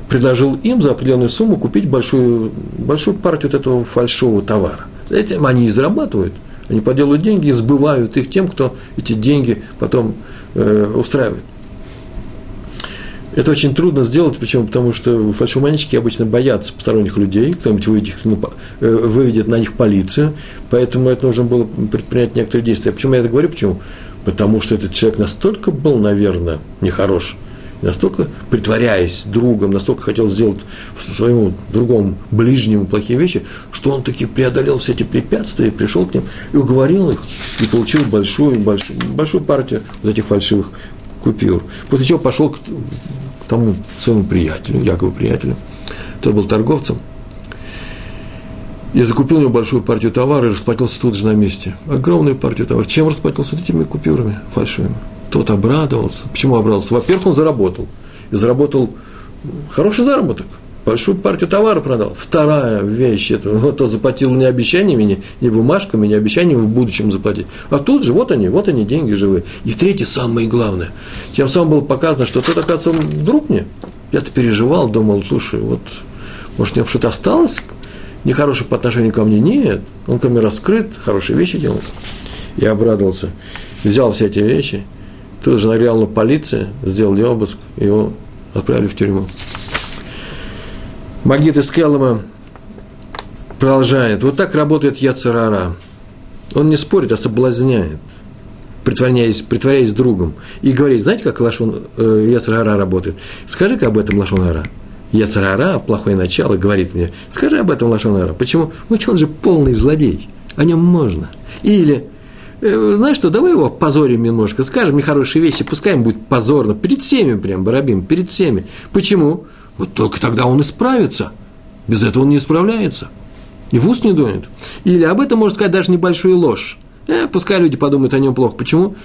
предложил им за определенную сумму купить большую, большую партию вот этого фальшивого товара. Этим они и зарабатывают. Они подделывают деньги и сбывают их тем, кто эти деньги потом э, устраивает. Это очень трудно сделать, почему? Потому что фальшивомонетчики обычно боятся посторонних людей, кто-нибудь выведет, э, выведет на них полицию, поэтому это нужно было предпринять некоторые действия. Почему я это говорю? Почему? Потому что этот человек настолько был, наверное, нехорош, настолько притворяясь другом, настолько хотел сделать своему другому ближнему плохие вещи, что он таки преодолел все эти препятствия, пришел к ним и уговорил их, и получил большую, большую, большую партию вот этих фальшивых купюр. После чего пошел к, к тому своему приятелю, якобы приятелю, тот был торговцем, я закупил у него большую партию товара и расплатился тут же на месте. Огромную партию товара. Чем расплатился? Вот этими купюрами фальшивыми. Тот обрадовался. Почему обрадовался? Во-первых, он заработал. И заработал хороший заработок. Большую партию товара продал. Вторая вещь, это, вот тот заплатил не обещаниями, не, не бумажками, не обещаниями в будущем заплатить. А тут же, вот они, вот они, деньги живые. И третье, самое главное. Тем самым было показано, что тот, оказывается, он друг мне. Я-то переживал, думал, слушай, вот, может, у него что-то осталось нехорошее по отношению ко мне? Нет. Он ко мне раскрыт, хорошие вещи делает. Я обрадовался. Взял все эти вещи – Тут же нагрянула полиция, сделали обыск, его отправили в тюрьму. Магит из Келлама продолжает. Вот так работает Яцерара. Он не спорит, а соблазняет, притворяясь, притворяясь другом. И говорит, знаете, как Лашон, э, Яцерара работает? Скажи-ка об этом Лашонара. Яцерара, плохое начало, говорит мне, скажи об этом Лашонара. Почему? Ну, он же полный злодей. О нем можно. Или знаешь что, давай его позорим немножко, скажем нехорошие вещи, пускай им будет позорно, перед всеми прям, Барабим, перед всеми. Почему? Вот только тогда он исправится. Без этого он не исправляется. И в уст не донет. Или об этом можно сказать даже небольшую ложь. Э, пускай люди подумают о нем плохо. Почему?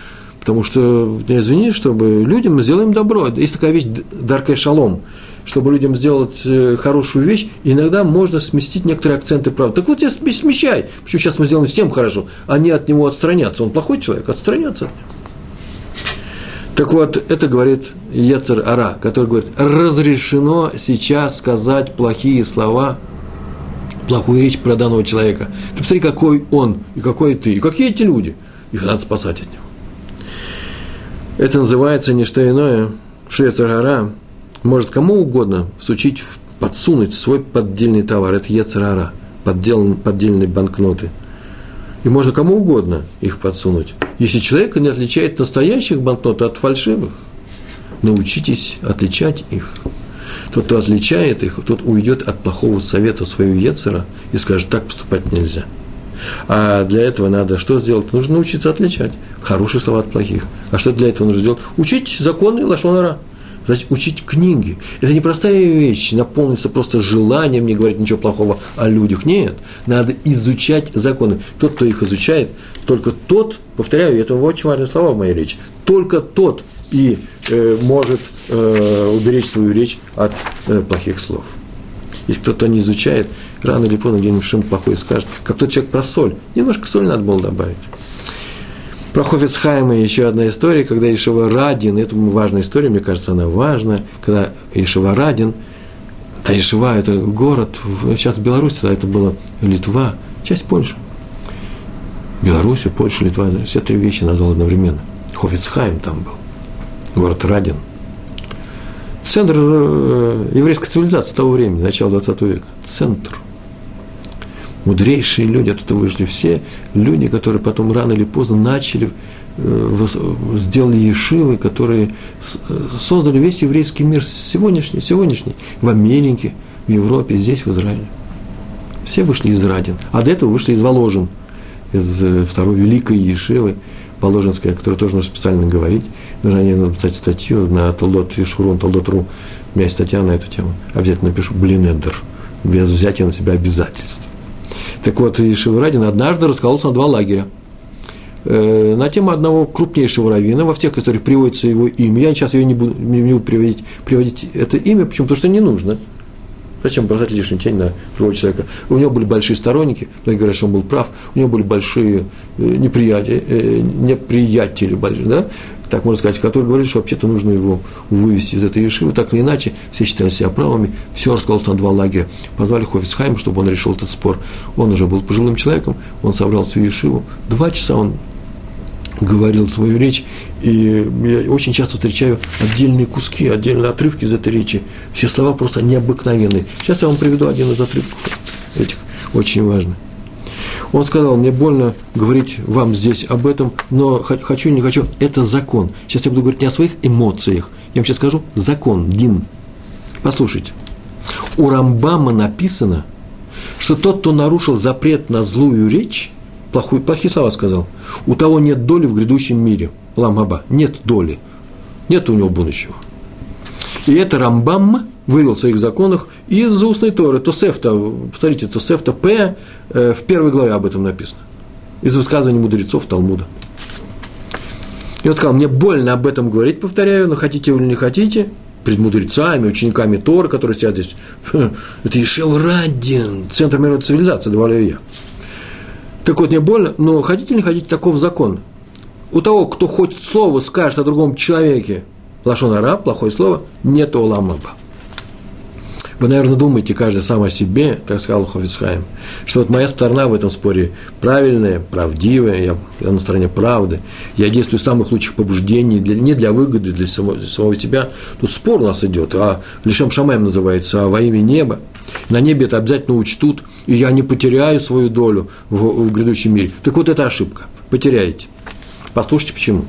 Потому что, извини, чтобы людям мы сделаем добро. Есть такая вещь, даркая шалом чтобы людям сделать э, хорошую вещь, иногда можно сместить некоторые акценты правды. Так вот, я смещай. Почему сейчас мы сделаем всем хорошо, а не от него отстраняться. Он плохой человек, отстраняться от него. Так вот, это говорит Ецер Ара, который говорит, разрешено сейчас сказать плохие слова, плохую речь про данного человека. Ты посмотри, какой он, и какой ты, и какие эти люди. Их надо спасать от него. Это называется не что иное, что Ецер Ара – может кому угодно всучить, подсунуть свой поддельный товар, это ецарара, поддельные банкноты. И можно кому угодно их подсунуть. Если человек не отличает настоящих банкнот от фальшивых, научитесь отличать их. Тот, кто отличает их, тот уйдет от плохого совета своего Ецера и скажет, так поступать нельзя. А для этого надо что сделать? Нужно научиться отличать хорошие слова от плохих. А что для этого нужно сделать? Учить законы Лашонара. Значит, учить книги. Это непростая вещь, наполниться просто желанием не говорить ничего плохого о людях. Нет, надо изучать законы. Тот, кто их изучает, только тот, повторяю, это очень важные слова в моей речи, только тот и э, может э, уберечь свою речь от э, плохих слов. И кто-то не изучает, рано или поздно где-нибудь что-нибудь плохое скажет. Как тот человек про соль. Немножко соль надо было добавить. Про Хофицхайма еще одна история, когда Ишева Радин, это важная история, мне кажется, она важная, когда Ишева Радин, а Ишева – это город, сейчас в Беларуси, тогда это была Литва, часть Польши. Беларусь, Польша, Литва, все три вещи назвал одновременно. Хофицхайм там был, город Радин. Центр э, еврейской цивилизации того времени, начала 20 века. Центр – мудрейшие люди оттуда вышли, все люди, которые потом рано или поздно начали, э, сделали ешивы, которые э, создали весь еврейский мир сегодняшний, сегодняшний, в Америке, в Европе, здесь, в Израиле. Все вышли из Радин, а до этого вышли из Воложин, из э, второй великой Ешивы, Положенской, о которой тоже нужно специально говорить. Нужно мне написать статью на Талдот Вишурун, Талдот.ру. У меня есть статья на эту тему. Обязательно напишу Блинендер. Без взятия на себя обязательств. Так вот, Шеврадин однажды раскололся на два лагеря. Э, на тему одного крупнейшего раввина, во всех историях приводится его имя. Я сейчас ее не буду, не буду приводить, приводить это имя, почему? Потому что не нужно. Зачем бросать лишнюю тень на другого человека? У него были большие сторонники, многие говорят, что он был прав, у него были большие э, неприятия, э, неприятели, большие, да? Так можно сказать, который говорит, что вообще-то нужно его вывести из этой Ешивы, так или иначе, все считали себя правыми, все раскололось на два лагеря. Позвали Хофисхайм, чтобы он решил этот спор. Он уже был пожилым человеком, он собрал всю Ешиву, два часа он говорил свою речь, и я очень часто встречаю отдельные куски, отдельные отрывки из этой речи. Все слова просто необыкновенные. Сейчас я вам приведу один из отрывков этих, очень важный. Он сказал, мне больно говорить вам здесь об этом, но хочу, не хочу, это закон. Сейчас я буду говорить не о своих эмоциях, я вам сейчас скажу закон, дин. Послушайте. У Рамбама написано, что тот, кто нарушил запрет на злую речь, плохую, плохие слова сказал, у того нет доли в грядущем мире. Ламаба, нет доли. Нет у него будущего. И это Рамбам вывел в своих законах из устной Торы, Тосефта, посмотрите, Тосефта П, э, в первой главе об этом написано, из высказываний мудрецов Талмуда. И он сказал, мне больно об этом говорить, повторяю, но хотите или не хотите, перед мудрецами, учениками Торы, которые сидят здесь. Это Радин, центр мировой цивилизации, добавляю я. Так вот, мне больно, но хотите или не хотите, таков закон. У того, кто хоть слово скажет о другом человеке, лашон плохое слово, нет оламаба. Вы, наверное, думаете каждый сам о себе, так сказал Хофицхайм, что вот моя сторона в этом споре правильная, правдивая, я, на стороне правды, я действую из самых лучших побуждений, для, не для выгоды, для самого, для самого себя. Тут спор у нас идет, а Лишем Шамаем называется, а во имя неба. На небе это обязательно учтут, и я не потеряю свою долю в, в грядущем мире. Так вот, это ошибка. Потеряете. Послушайте, почему.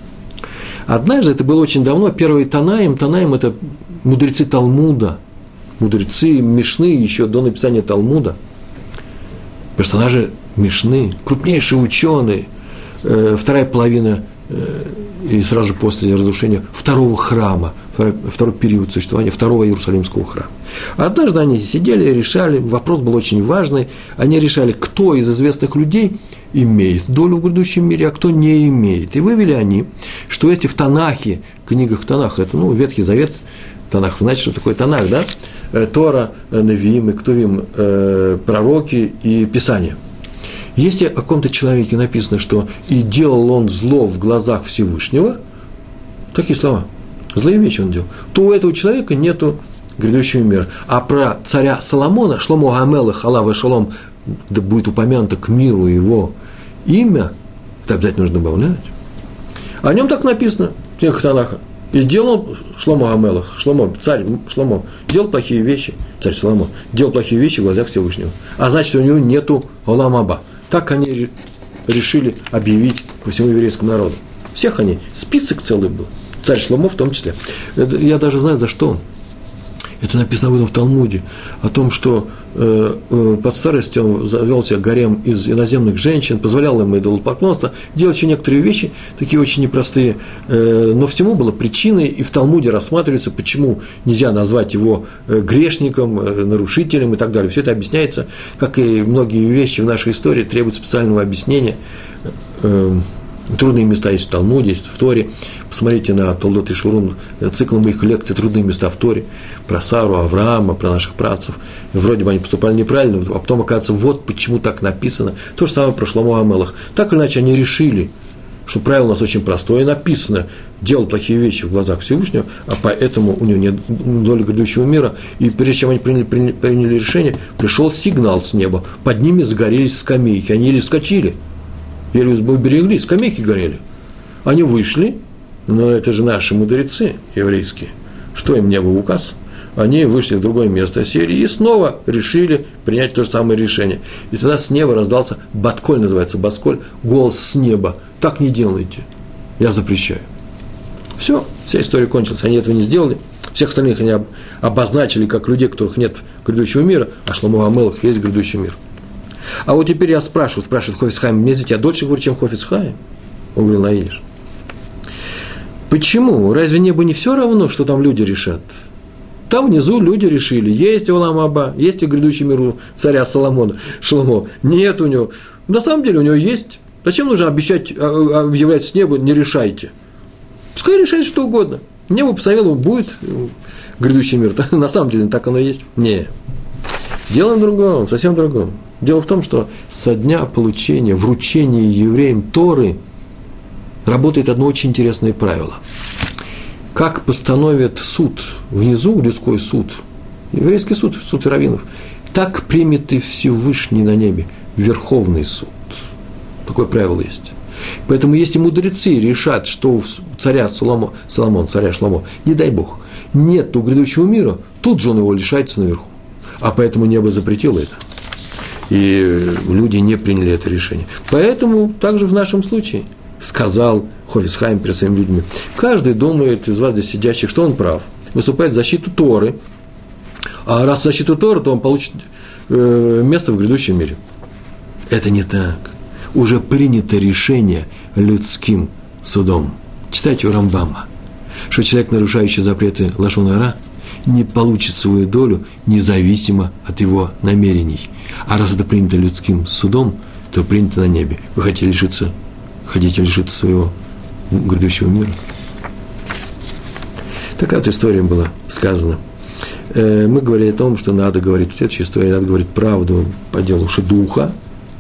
Однажды, это было очень давно, первый Танаем, Танаем – это мудрецы Талмуда – мудрецы Мишны еще до написания Талмуда, персонажи Мишны, крупнейшие ученые, э, вторая половина э, и сразу после разрушения второго храма, второй, второй период существования второго Иерусалимского храма. Однажды они сидели и решали, вопрос был очень важный, они решали, кто из известных людей имеет долю в грядущем мире, а кто не имеет. И вывели они, что эти в Танахе, книгах Танаха, это ну, Ветхий Завет, Танах, вы знаете, что такое Танах, да? Э, Тора, э, Навиим и э, пророки и Писания. Если о каком-то человеке написано, что «и делал он зло в глазах Всевышнего», такие слова, злые вещи он делал, то у этого человека нету грядущего мира. А про царя Соломона, Шломо Гамела, Халава Шалом, да будет упомянуто к миру его имя, это обязательно нужно добавлять. О нем так написано в книгах Танаха. И делал Шломо Амелах, Шломо, царь Шломо, делал плохие вещи, царь Шломо, делал плохие вещи в глазах Всевышнего. А значит, у него нету Оламаба. Так они решили объявить по всему еврейскому народу. Всех они, список целый был. Царь Шломо в том числе. Я даже знаю, за что он. Это написано в Талмуде, о том, что э, э, под старость он завел себе гарем из иноземных женщин, позволял им идолопоклонство, делать еще некоторые вещи, такие очень непростые, э, но всему было причиной, и в Талмуде рассматривается, почему нельзя назвать его грешником, нарушителем и так далее. Все это объясняется, как и многие вещи в нашей истории требуют специального объяснения. Э, Трудные места есть в Талмуде, есть в Торе. Посмотрите на Толдот и Шурун, цикл моих лекций «Трудные места в Торе», про Сару, Авраама, про наших працев. Вроде бы они поступали неправильно, а потом оказывается, вот почему так написано. То же самое про Шломо Амелах. Так или иначе они решили, что правило у нас очень простое, написано, делал плохие вещи в глазах Всевышнего, а поэтому у него нет доли грядущего мира. И прежде чем они приняли, приняли, решение, пришел сигнал с неба, под ними загорелись скамейки, они еле вскочили – еле уберегли, скамейки горели. Они вышли, но это же наши мудрецы еврейские. Что им не был указ? Они вышли в другое место, сели и снова решили принять то же самое решение. И тогда с неба раздался, Батколь называется, Басколь, голос с неба. Так не делайте. Я запрещаю. Все, вся история кончилась. Они этого не сделали. Всех остальных они обозначили как людей, которых нет грядущего мира, а Шломо Амелах есть грядущий мир. А вот теперь я спрашиваю, спрашивает Хофицхайм, мне извините, я дольше говорю, чем Хофицхайм? Он говорил, наидиш. Почему? Разве небо не все равно, что там люди решат? Там внизу люди решили, есть Олам Аба, есть и грядущий миру царя Соломона, Шломо. Нет у него. На самом деле у него есть. Зачем нужно обещать, а, а, объявлять с неба, не решайте? Пускай решает что угодно. Небо поставило, будет грядущий мир. На самом деле так оно и есть. Не. Дело в другом, совсем в другом. Дело в том, что со дня получения, вручения евреям Торы работает одно очень интересное правило. Как постановит суд внизу, людской суд, еврейский суд, суд раввинов, так примет и Всевышний на небе, Верховный суд. Такое правило есть. Поэтому если мудрецы решат, что у царя Соломон, Соломон царя Шломо, не дай бог, нет у грядущего мира, тут же он его лишается наверху. А поэтому небо запретило это. И люди не приняли это решение. Поэтому также в нашем случае сказал Хофисхайм перед своими людьми. Каждый думает из вас здесь сидящих, что он прав. Выступает в защиту Торы. А раз в защиту Торы, то он получит э, место в грядущем мире. Это не так. Уже принято решение людским судом. Читайте у Рамбама, что человек, нарушающий запреты Лашонара, не получит свою долю независимо от его намерений. А раз это принято людским судом, то принято на небе. Вы хотите лишиться, хотите лишиться своего грядущего мира? Такая вот история была сказана. Э, мы говорили о том, что надо говорить в истории, надо говорить правду по делу шедуха,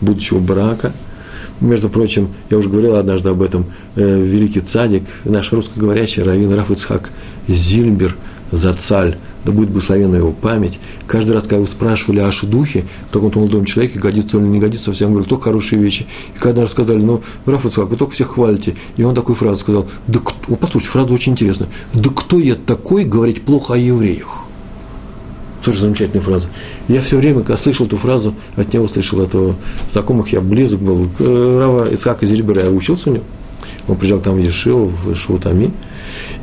будущего брака. Между прочим, я уже говорил однажды об этом, э, великий цадик, наш русскоговорящий раввин Раф Ицхак Зильбер – за цаль, да будет благословена его память. Каждый раз, когда его спрашивали о шедухе, в таком-то молодом человеке, годится он или не годится, всем говорил, только хорошие вещи. И когда раз сказали, ну, Раф Ицхак, вы только всех хвалите. И он такую фразу сказал, да кто, послушайте, фраза очень интересная, да кто я такой говорить плохо о евреях? Слушай, замечательная фраза. Я все время, когда слышал эту фразу, от него слышал этого знакомых, я близок был э, Рава Ицхака Зильбера, я учился у него. Он приезжал там в Ешиву, в Швутами.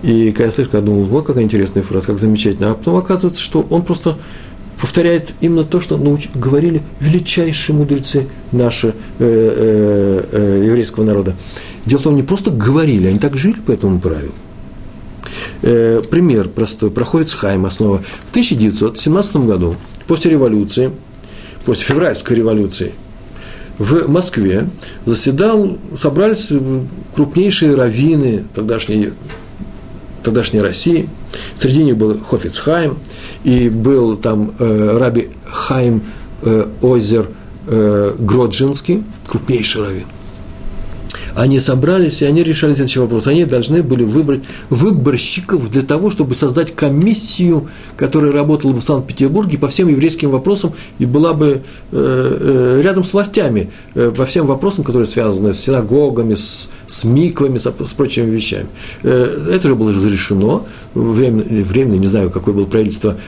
И когда я слышу, я думал, вот какая интересная фраза, как замечательно. А потом оказывается, что он просто повторяет именно то, что науч... говорили величайшие мудрецы нашего э, э, э, еврейского народа. Дело в том, не просто говорили, они так жили по этому правилу. Э, пример простой. Проходит Хайм, основа. В 1917 году, после революции, после февральской революции, в Москве заседал, собрались крупнейшие раввины тогдашней тогдашней России. Среди них был Хофицхайм, и был там э, раби Хайм э, Озер э, Гроджинский, крупнейший раввин они собрались, и они решали следующий вопрос. Они должны были выбрать выборщиков для того, чтобы создать комиссию, которая работала бы в Санкт-Петербурге по всем еврейским вопросам и была бы э, э, рядом с властями э, по всем вопросам, которые связаны с синагогами, с, с миквами, с, с прочими вещами. Э, это же было разрешено временно, временно, не знаю, какое было правительство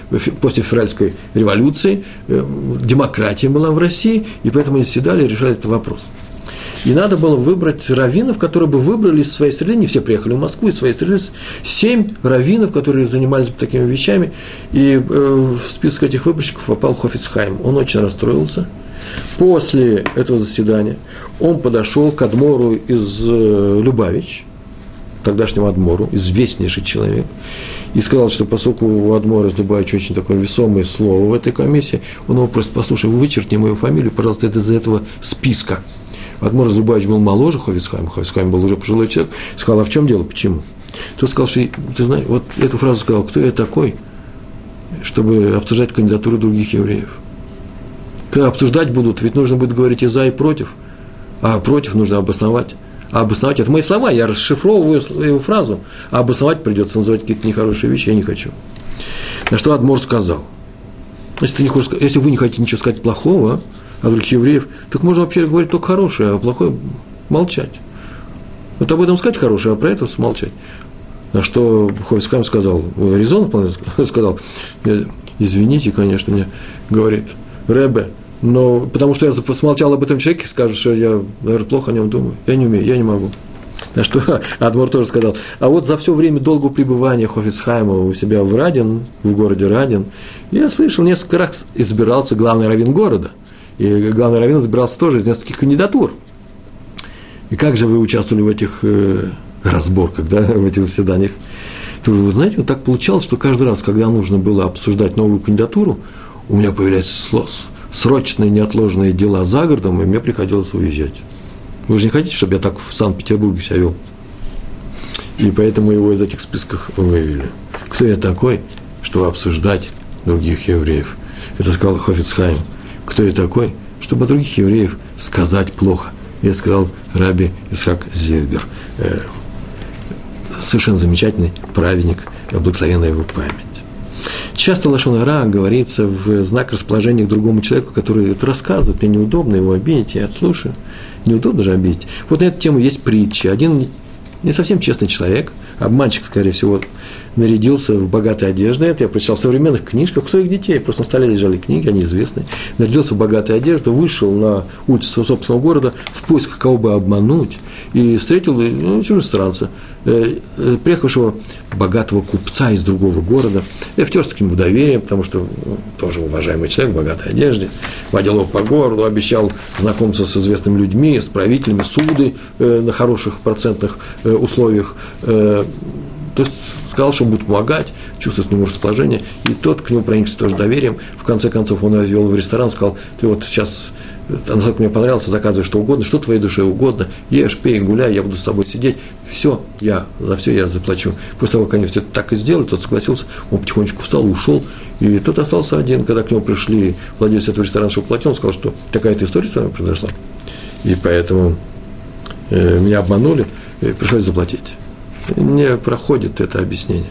после февральской революции, э, демократия была в России, и поэтому они седали и решали этот вопрос. И надо было выбрать раввинов, которые бы выбрали из своей среды, не все приехали в Москву, из своей среды, семь раввинов, которые занимались такими вещами. И э, в список этих выборщиков попал Хофицхайм. Он очень расстроился. После этого заседания он подошел к Адмору из э, Любавич, тогдашнему Адмору, известнейший человек, и сказал, что поскольку у Адмора из Любавича очень такое весомое слово в этой комиссии, он его просто, послушай, вычеркни мою фамилию, пожалуйста, это из этого списка. Адмор Зубаевич был моложе Ховисхайма, Ховисхайм был уже пожилой человек, сказал, а в чем дело, почему? Тот сказал, что, ты знаешь, вот эту фразу сказал, кто я такой, чтобы обсуждать кандидатуру других евреев. Когда обсуждать будут, ведь нужно будет говорить и за, и против, а против нужно обосновать. А обосновать – это мои слова, я расшифровываю его фразу, а обосновать придется называть какие-то нехорошие вещи, я не хочу. На что Адмор сказал, если, ты не хочешь, если вы не хотите ничего сказать плохого, а других евреев, так можно вообще говорить только хорошее, а плохое молчать. Вот об этом сказать хорошее, а про это смолчать. На что Ховискам сказал, Резон сказал, извините, конечно, мне говорит, Рэбе, но потому что я смолчал об этом человеке, скажет, что я, наверное, плохо о нем думаю. Я не умею, я не могу. На что Адмор тоже сказал, а вот за все время долгого пребывания Хофицхайма у себя в Радин, в городе Радин, я слышал, несколько раз избирался главный раввин города – и главный раввин избирался тоже из нескольких кандидатур. И как же вы участвовали в этих э, разборках, да, в этих заседаниях? То вы знаете, вот так получалось, что каждый раз, когда нужно было обсуждать новую кандидатуру, у меня появляется срочные неотложные дела за городом, и мне приходилось уезжать. Вы же не хотите, чтобы я так в Санкт-Петербурге себя вел? И поэтому его из этих списков вывели. Кто я такой, чтобы обсуждать других евреев? Это сказал Хофицхайм – кто я такой, чтобы о других евреев сказать плохо. Я сказал Раби Исхак Зильбер. Э, совершенно замечательный праведник, благословенная его память. Часто лошонара говорится в знак расположения к другому человеку, который это рассказывает, мне неудобно его обидеть, я отслушаю. неудобно же обидеть. Вот на эту тему есть притча. Один не совсем честный человек, обманщик, скорее всего, нарядился в богатой одежды. Это я прочитал в современных книжках у своих детей. Просто на столе лежали книги, они известны. Нарядился в богатой одежду, вышел на улицу своего собственного города в поисках кого бы обмануть. И встретил ну, чужестранца, э, э, приехавшего богатого купца из другого города. Я втерся к нему в доверие, потому что ну, тоже уважаемый человек в богатой одежде. Водил его по городу, обещал знакомиться с известными людьми, с правителями, суды э, на хороших процентных э, условиях. Э, то есть сказал, что он будет помогать, чувствует к нему расположение, и тот к нему проникся тоже доверием. В конце концов, он вел в ресторан, сказал, ты вот сейчас, насколько мне понравилось, заказывай что угодно, что твоей душе угодно, ешь, пей, гуляй, я буду с тобой сидеть, все, я, за все я заплачу. После того, как они все так и сделали, тот согласился, он потихонечку встал, ушел, и тот остался один, когда к нему пришли владелец этого ресторана, что платил, он сказал, что такая-то история с вами произошла, и поэтому э, меня обманули, и пришлось заплатить не проходит это объяснение.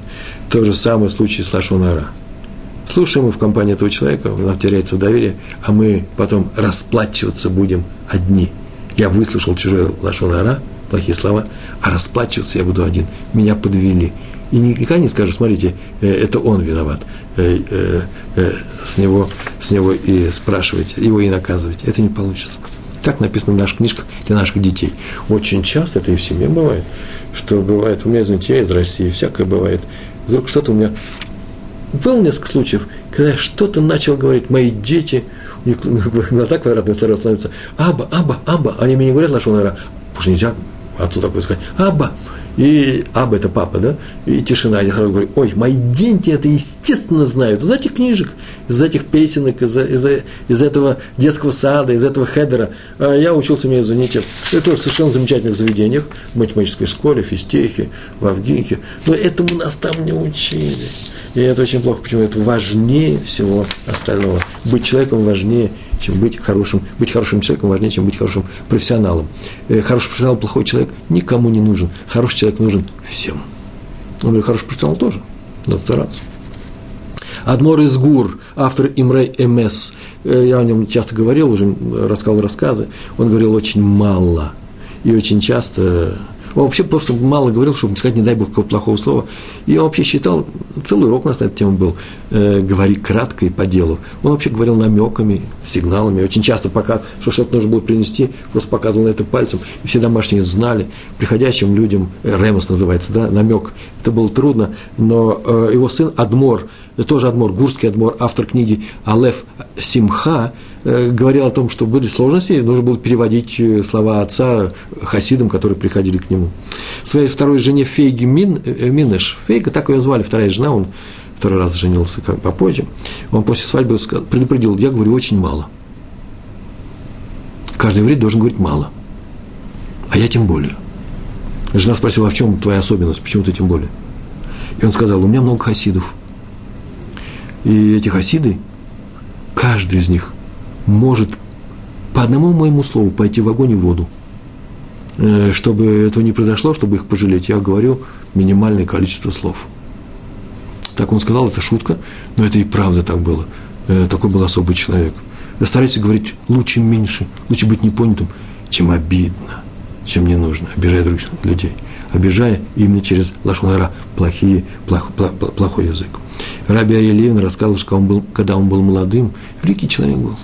То же самое в случае с Лашонара. Слушаем мы в компании этого человека, нам теряется доверие, а мы потом расплачиваться будем одни. Я выслушал чужой Лашонара, плохие слова, а расплачиваться я буду один. Меня подвели. И никогда не скажу, смотрите, э, это он виноват. Э, э, с него, с него и спрашивайте, его и наказывайте. Это не получится. Так написано в наших книжках для наших детей. Очень часто это и в семье бывает что бывает, у меня, извините, я из России, всякое бывает. Вдруг что-то у меня... Было несколько случаев, когда я что-то начал говорить, мои дети, у них глаза квадратные стали становятся, Аба, Аба, Аба, они мне не говорят нашего наверное, потому что нельзя отцу такое сказать, Аба, и Аба это папа, да, и тишина. Я сразу говорю, ой, мои дети это естественно знают. Из этих книжек, из этих песенок, из, из, из этого детского сада, из этого хедера. А я учился, меня извините, это тоже в совершенно замечательных заведениях, в математической школе, в физтехе, в Авгинке. Но этому нас там не учили. И это очень плохо. Почему? Это важнее всего остального. Быть человеком важнее чем быть хорошим. Быть хорошим человеком важнее, чем быть хорошим профессионалом. Э, хороший профессионал, плохой человек никому не нужен. Хороший человек нужен всем. Ну и хороший профессионал тоже. Надо стараться. Адмор из Гур, автор Имрей МС, э, я о нем часто говорил, уже рассказывал рассказы, он говорил очень мало. И очень часто он вообще просто мало говорил, чтобы не сказать, не дай бог, какого плохого слова. И он вообще считал, целый урок у нас на эту тему был, э, говори кратко и по делу. Он вообще говорил намеками, сигналами. Очень часто, пока, что что-то нужно было принести, просто показывал на это пальцем. И все домашние знали, приходящим людям, э, Ремос называется, да, намек. Это было трудно, но э, его сын Адмор, тоже Адмор, Гурский Адмор, автор книги Алеф Симха, Э, говорил о том, что были сложности, и нужно было переводить э, слова отца хасидам, которые приходили к нему. Своей второй жене Фейги Мин, э, Минеш, Фейга, так ее звали, вторая жена, он второй раз женился как попозже, он после свадьбы предупредил, я говорю очень мало. Каждый еврей должен говорить мало. А я тем более. Жена спросила, а в чем твоя особенность, почему ты тем более? И он сказал, у меня много хасидов. И эти хасиды, каждый из них может по одному моему слову пойти в огонь и в воду. Э, чтобы этого не произошло, чтобы их пожалеть, я говорю минимальное количество слов. Так он сказал, это шутка, но это и правда так было. Э, такой был особый человек. Старайся говорить лучше меньше, лучше быть непонятым, чем обидно, чем не нужно, обижая других людей. Обижая именно через лашонара, плохие, плох, плох, плохой язык. Раби Ария рассказывал, что он был, когда он был молодым, великий человек был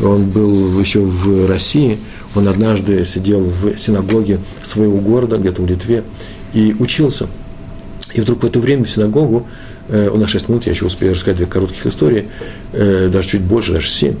он был еще в России, он однажды сидел в синагоге своего города, где-то в Литве, и учился. И вдруг в это время в синагогу, у нас 6 минут, я еще успею рассказать две коротких истории, э, даже чуть больше, даже 7,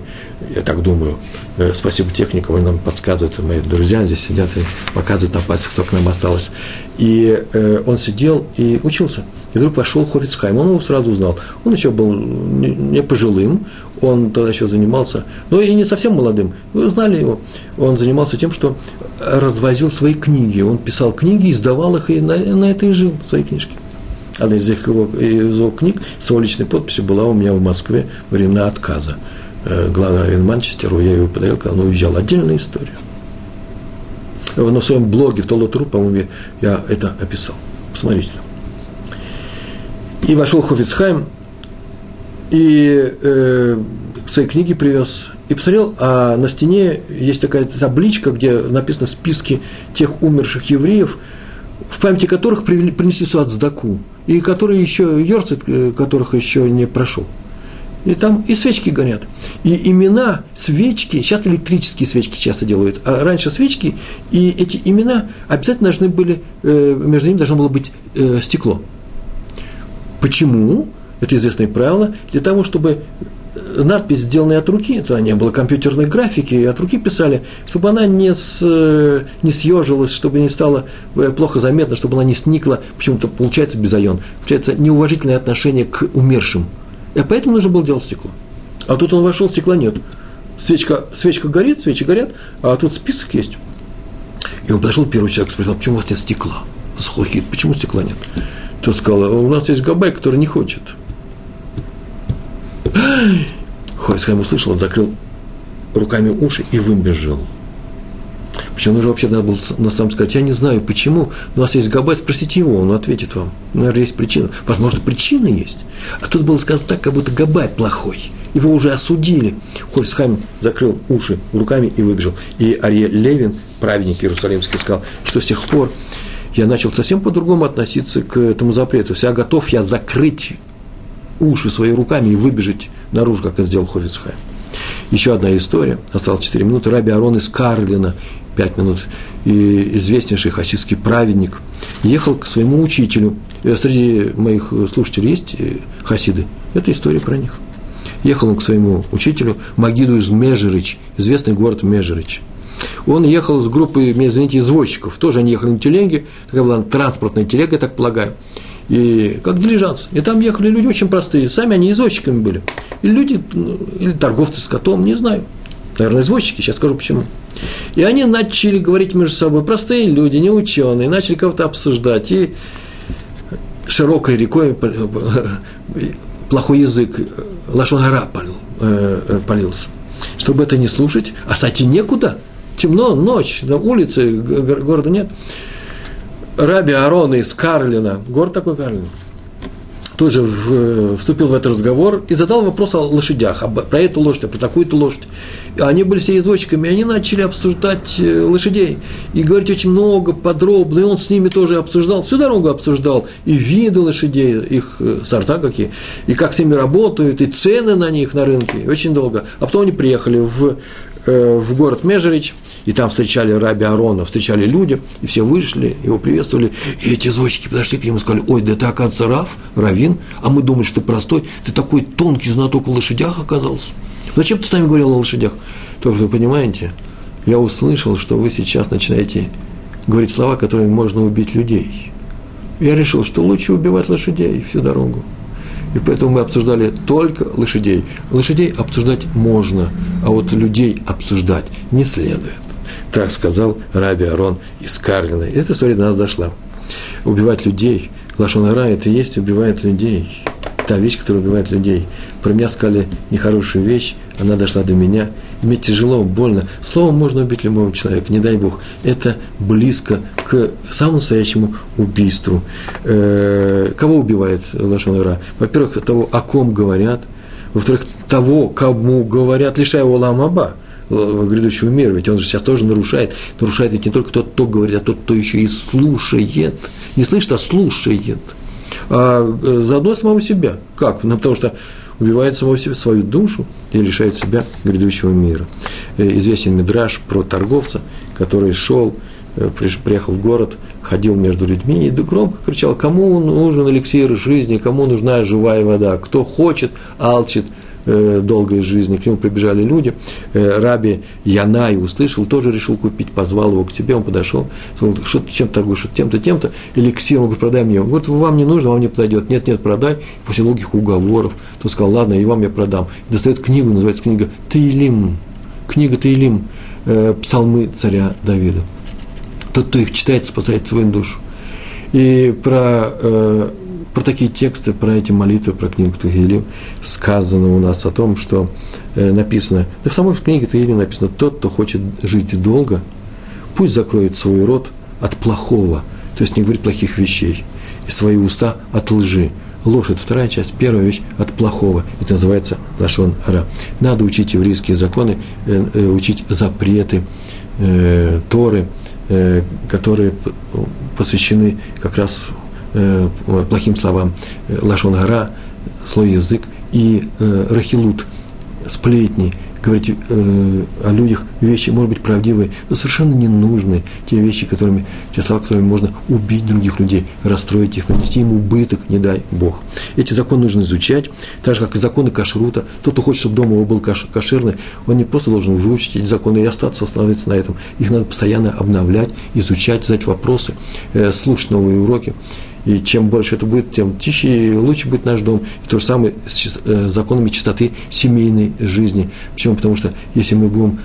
я так думаю. Э, спасибо техникам, они нам подсказывают, мои друзья здесь сидят и показывают на пальцах, кто к нам осталось. И он сидел и учился. И вдруг вошел Хофицхайм, он его сразу узнал. Он еще был не пожилым, он тогда еще занимался, ну и не совсем молодым, вы знали его. Он занимался тем, что развозил свои книги. Он писал книги, издавал их и на, на это и жил, свои книжки. Одна из его, из его книг с его личной подписью была у меня в Москве времена отказа. Э, главный раввин Манчестеру, я его подарил, когда он уезжал. Отдельная история. На своем блоге в Толотру, по-моему, я это описал. Посмотрите. И вошел Хофицхайм, и э, свои книги привез, и посмотрел, а на стене есть такая табличка, где написано списки тех умерших евреев, в памяти которых принесли суат сдаку, и которые еще, Йорцит, э, которых еще не прошел. И там и свечки горят. И имена, свечки, сейчас электрические свечки часто делают, а раньше свечки, и эти имена обязательно должны были, э, между ними должно было быть э, стекло. Почему? Это известное правило. Для того, чтобы надпись, сделанная от руки, то не было компьютерной графики, от руки писали, чтобы она не, с, не съежилась, чтобы не стало э, плохо заметно, чтобы она не сникла, почему-то получается безайон, получается неуважительное отношение к умершим. И поэтому нужно было делать стекло. А тут он вошел, стекла нет. Свечка, свечка горит, свечи горят, а тут список есть. И он подошел первый человек, спросил, почему у вас нет стекла? Схохит, почему стекла нет? Тот сказал, у нас есть габай, который не хочет. Хорисхайм услышал, он закрыл руками уши и выбежал. Причем нужно вообще надо было на самом сказать, я не знаю почему, у вас есть Габай, спросите его, он ответит вам. Наверное, есть причина. Возможно, причина есть. А тут было сказано так, как будто Габай плохой. Его уже осудили. Хольцхайм закрыл уши руками и выбежал. И Арье Левин, праведник Иерусалимский, сказал, что с тех пор я начал совсем по-другому относиться к этому запрету. Я готов я закрыть уши своими руками и выбежать наружу, как это сделал Хофицхайм. Еще одна история, осталось 4 минуты, Раби Арон из Карлина, 5 минут, и известнейший хасидский праведник, ехал к своему учителю. Э, среди моих слушателей есть э, хасиды, это история про них. Ехал он к своему учителю, Магиду из Межерич, известный город Межерич. Он ехал с группой, мне извините, извозчиков, тоже они ехали на телеге, такая была транспортная телега, я так полагаю и как дилижанс. И там ехали люди очень простые, сами они извозчиками были. Или люди, ну, или торговцы с котом, не знаю. Наверное, извозчики, сейчас скажу почему. И они начали говорить между собой, простые люди, не ученые, начали кого-то обсуждать. И широкой рекой плохой язык, лашонгара э, полился. Чтобы это не слушать, а кстати, некуда. Темно, ночь, на улице, города нет. Раби Арона из Карлина, город такой Карлин, тоже в, вступил в этот разговор и задал вопрос о лошадях, об, про эту лошадь, про такую-то лошадь. Они были все извозчиками, и они начали обсуждать э, лошадей и говорить очень много, подробно, и он с ними тоже обсуждал, всю дорогу обсуждал, и виды лошадей, их э, сорта какие, и как с ними работают, и цены на них на рынке, очень долго. А потом они приехали в, э, в город Межерич – и там встречали раби Арона, встречали люди, и все вышли, его приветствовали, и эти извозчики подошли к нему и сказали, ой, да ты, оказывается, Раф, Равин, а мы думали, что ты простой, ты такой тонкий знаток в лошадях оказался. Зачем ты с нами говорил о лошадях? Только вы понимаете, я услышал, что вы сейчас начинаете говорить слова, которыми можно убить людей. Я решил, что лучше убивать лошадей всю дорогу. И поэтому мы обсуждали только лошадей. Лошадей обсуждать можно, а вот людей обсуждать не следует. Так сказал Раби Арон из Карлина. Эта история до нас дошла. Убивать людей, Лашонара – это и есть убивает людей. Та вещь, которая убивает людей. Про меня сказали нехорошую вещь, она дошла до меня. Мне тяжело, больно. Словом можно убить любого человека, не дай Бог. Это близко к самому настоящему убийству. Э, кого убивает Лашонара? Во-первых, того, о ком говорят. Во-вторых, того, кому говорят, лишая его ламаба грядущего мира, ведь он же сейчас тоже нарушает. Нарушает ведь не только тот, кто говорит, а тот, кто еще и слушает. Не слышит, а слушает. А э, заодно самого себя. Как? Ну, потому что убивает самого себя, свою душу и лишает себя грядущего мира. Э, известен мидраж про торговца, который шел, э, приехал в город, ходил между людьми и громко кричал, кому нужен эликсир жизни, кому нужна живая вода, кто хочет, алчит – долгой жизни, к нему прибежали люди, э, Раби Янай услышал, тоже решил купить, позвал его к себе, он подошел, сказал, что ты чем торгуешь, тем-то, тем-то, эликсир, он говорит, продай мне, он говорит, вам не нужно, вам не подойдет, нет, нет, продай, после долгих уговоров, тот сказал, ладно, и вам я продам, и достает книгу, называется книга Таилим, книга Таилим, э, псалмы царя Давида. Тот, кто их читает, спасает свою душу. И про про такие тексты, про эти молитвы, про книгу Тугилим сказано у нас о том, что э, написано, да в самой книге Тугилим написано, тот, кто хочет жить долго, пусть закроет свой рот от плохого, то есть не говорит плохих вещей, и свои уста от лжи. лошадь, вторая часть, первая вещь от плохого. Это называется лашон ара. Надо учить еврейские законы, э, э, учить запреты э, Торы, э, которые посвящены как раз э, плохим словам. Лашон ара, слой язык и э, рахилут, сплетни, говорить э, о людях вещи, может быть, правдивые, но совершенно ненужные, те вещи, которыми, те слова, которыми можно убить других людей, расстроить их, нанести им убыток, не дай Бог. Эти законы нужно изучать, так же, как и законы кашрута. Тот, кто хочет, чтобы дом его был каш, кошерный, он не просто должен выучить эти законы и остаться, остановиться на этом. Их надо постоянно обновлять, изучать, задать вопросы, э, слушать новые уроки. И чем больше это будет, тем тише и лучше будет наш дом. И то же самое с э, законами чистоты семейной жизни. Почему? Потому что если мы будем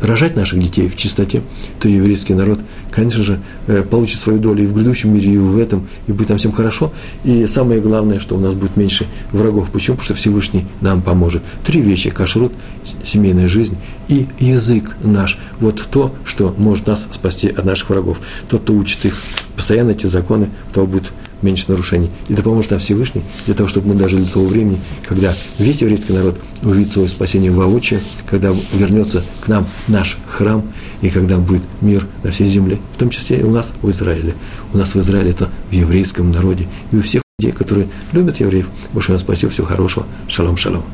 рожать наших детей в чистоте, то еврейский народ, конечно же, э, получит свою долю и в грядущем мире, и в этом, и будет там всем хорошо. И самое главное, что у нас будет меньше врагов. Почему? Потому что Всевышний нам поможет. Три вещи – кашрут, семейная жизнь и язык наш. Вот то, что может нас спасти от наших врагов. Тот, кто учит их постоянно эти законы, того будет меньше нарушений. И да поможет нам Всевышний для того, чтобы мы дожили до того времени, когда весь еврейский народ увидит свое спасение воочию, когда вернется к нам наш храм, и когда будет мир на всей земле, в том числе и у нас в Израиле. У нас в Израиле это в еврейском народе, и у всех людей, которые любят евреев. Большое вам спасибо, всего хорошего. Шалом, шалом.